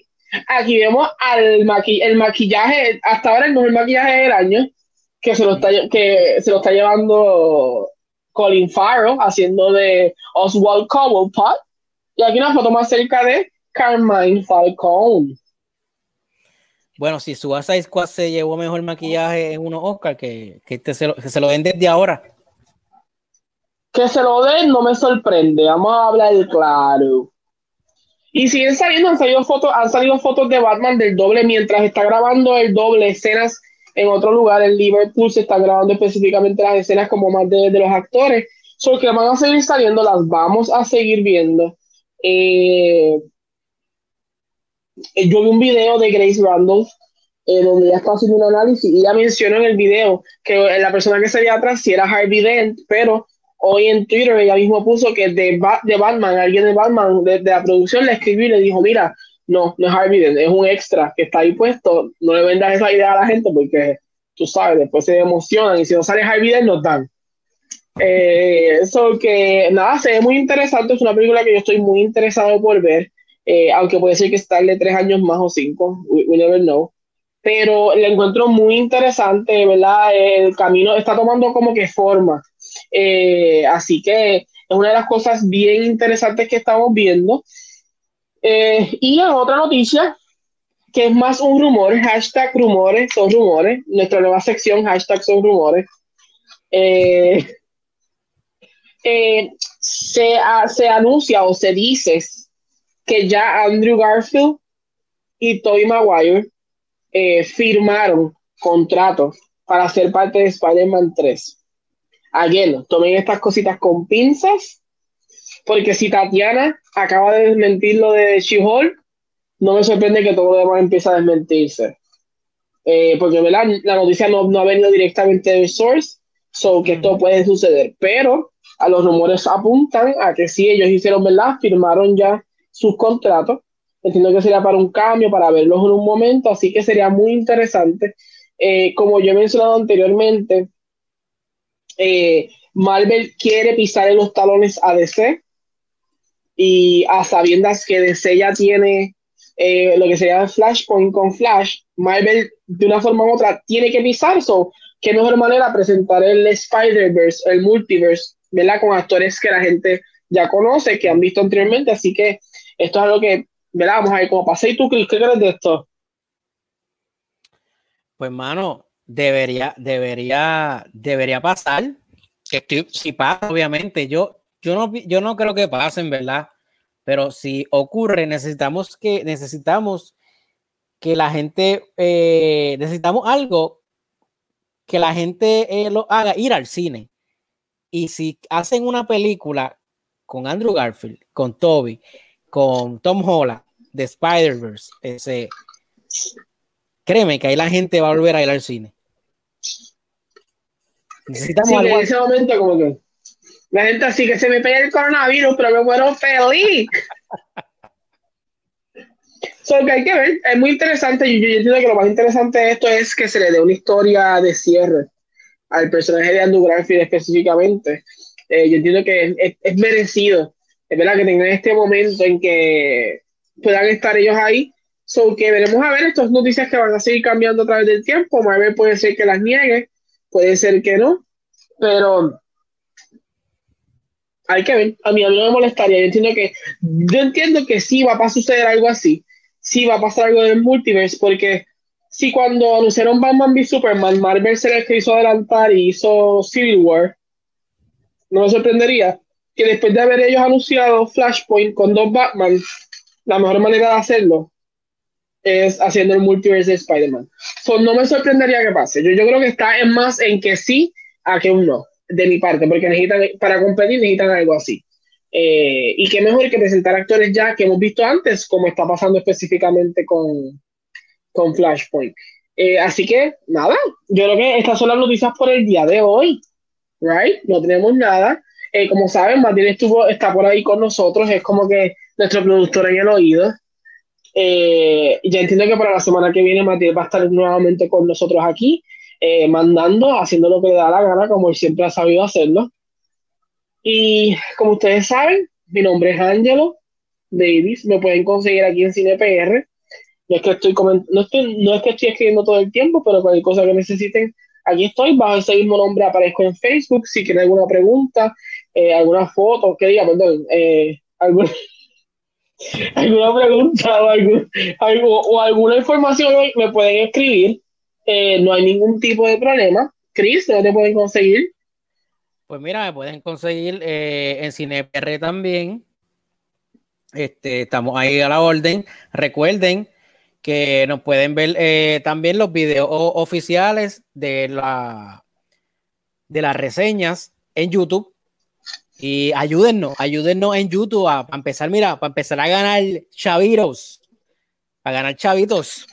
Aquí vemos al el maquillaje, hasta ahora el mejor maquillaje del año, que se lo está, que se lo está llevando Colin Farrell, haciendo de Oswald Cobblepot. Y aquí una foto más cerca de Carmine Falcón. Bueno, si Suicide Squad se llevó mejor maquillaje en unos Oscar, que, que, este se, lo, se lo den desde ahora. Que se lo den no me sorprende, vamos a hablar claro. Y siguen saliendo, han salido fotos, han salido fotos de Batman del doble mientras está grabando el doble, escenas en otro lugar, en Liverpool se están grabando específicamente las escenas como más de, los actores. Son que van a seguir saliendo, las vamos a seguir viendo. Eh, eh, yo vi un video de Grace Randolph eh, donde ella está haciendo un análisis y ella mencionó en el video que la persona que se veía atrás sí era Harvey Dent, pero hoy en Twitter ella mismo puso que de, de Batman, alguien de Batman, de, la producción, le escribió y le dijo, mira, no, no es Harvey Dent, es un extra que está ahí puesto, no le vendas esa idea a la gente porque tú sabes, después se emocionan y si no sale Harvey Dent nos dan. Eso eh, que nada, se ve muy interesante, es una película que yo estoy muy interesado por ver. Eh, aunque puede ser que estarle tres años más o cinco, we, never know. Pero le encuentro muy interesante, ¿verdad? El camino está tomando como que forma. Eh, así que es una de las cosas bien interesantes que estamos viendo. Eh, y otra noticia, que es más un rumor, hashtag rumores, son rumores, nuestra nueva sección, hashtag son rumores. Se, se anuncia o se dice que ya Andrew Garfield y Tobey Maguire eh, firmaron contratos para ser parte de Spider-Man 3. Again, tomen estas cositas con pinzas, porque si Tatiana acaba de desmentir lo de She-Hulk, no me sorprende que todo lo demás empiece a desmentirse. Eh, porque la noticia no, no, ha venido directamente del source, so que esto puede suceder. Pero a los rumores apuntan a que si ellos hicieron verdad, firmaron ya sus contratos. Entiendo que sería para un cambio, para verlos en un momento, así que sería muy interesante. Eh, como yo he mencionado anteriormente, eh, Marvel quiere pisar en los talones a DC y a sabiendas que DC ya tiene eh, lo que sería Flashpoint con Flash, Marvel de una forma u otra tiene que pisar eso. Qué mejor manera presentar el Spider-Verse, el multiverse, ¿verdad? Con actores que la gente ya conoce, que han visto anteriormente, así que esto es algo que, ¿verdad? Vamos a ver cómo pasa. ¿Y tú, qué crees de esto? Pues, mano, debería, debería, debería pasar. Si pasa, obviamente, yo, yo no, yo no creo que pasen, ¿verdad? Pero si ocurre, necesitamos que, necesitamos que la gente, eh, necesitamos algo que la gente eh, lo haga, ir al cine. Y si hacen una película con Andrew Garfield, con Toby, con Tom Holland de Spider-Verse, ese, créeme que ahí la gente va a volver a ir al cine. Necesitamos sí, algo en ese momento como que la gente así que se me pega el coronavirus, pero me muero feliz. So, que hay que ver, es muy interesante. Yo, entiendo que lo más interesante de esto es que se le dé una historia de cierre al personaje de Andrew Garfield específicamente. Eh, yo entiendo que es, es, merecido, es verdad que tengan este momento en que puedan estar ellos ahí. So que veremos a ver estas noticias que van a seguir cambiando a través del tiempo. Marvel puede ser que las niegue, puede ser que no, pero hay que ver. A mí, a mí no me molestaría. Yo entiendo que, yo entiendo que sí va a suceder algo así. Sí va a pasar algo del multiverse, porque si cuando anunciaron Batman v Superman, Marvel se les quiso adelantar y hizo Civil War, no me sorprendería que después de haber ellos anunciado Flashpoint con dos Batman, la mejor manera de hacerlo es haciendo el multiverse de Spider-Man. no me sorprendería que pase. Yo, yo creo que está en más en que sí a que un no de mi parte, porque necesitan, para competir necesitan algo así. Eh, y qué mejor que presentar actores ya que hemos visto antes, como está pasando específicamente con, con Flashpoint. Eh, así que, nada, yo creo que estas son las noticias por el día de hoy, right? No tenemos nada. Eh, como saben, Matilde estuvo, está por ahí con nosotros, es como que nuestro productor en el oído. ya entiendo que para la semana que viene Matilde va a estar nuevamente con nosotros aquí. Eh, mandando, haciendo lo que le da la gana, como él siempre ha sabido hacerlo. Y como ustedes saben, mi nombre es Angelo Davis, me pueden conseguir aquí en CinePR. No es que estoy no, estoy, no es que estoy escribiendo todo el tiempo, pero cualquier cosa que necesiten, aquí estoy. Bajo ese mismo nombre aparezco en Facebook. Si quieren alguna pregunta, eh, alguna foto, que diga, perdón, eh, alguna, pregunta o, algo, o alguna información, me pueden escribir eh, no hay ningún tipo de problema. Chris, ¿dónde pueden conseguir? Pues mira, me pueden conseguir eh, en CinePR también. Este, estamos ahí a la orden. Recuerden que nos pueden ver eh, también los videos oficiales de la de las reseñas en YouTube. Y ayúdennos, ayúdennos en YouTube a, a empezar, mira, para empezar a ganar chavitos, a ganar chavitos.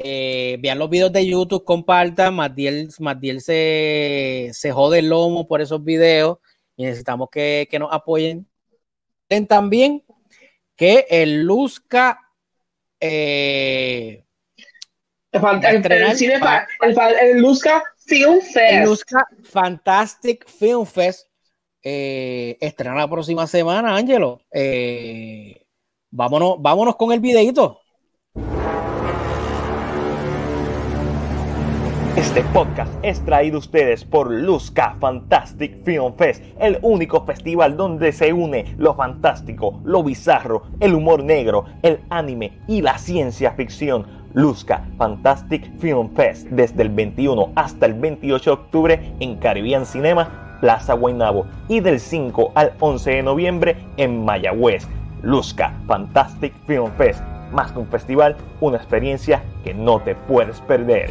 Eh, vean los videos de YouTube, compartan. Matiel, Matiel se, se jode el lomo por esos videos y necesitamos que, que nos apoyen. También que el Luzca. Eh, el, Luzca Film Fest. El Luzca Fantastic Film Fest eh, estrena la próxima semana, Ángelo. Vámonos, vámonos con el videito. Este podcast es traído a ustedes por Luzca Fantastic Film Fest, el único festival donde se une lo fantástico, lo bizarro, el humor negro, el anime y la ciencia ficción. Luzca Fantastic Film Fest desde el 21 hasta el 28 de octubre en Caribbean Cinema, Plaza Guaynabo y del 5 al 11 de noviembre en Mayagüez. Luzca Fantastic Film Fest, más que un festival, una experiencia que no te puedes perder.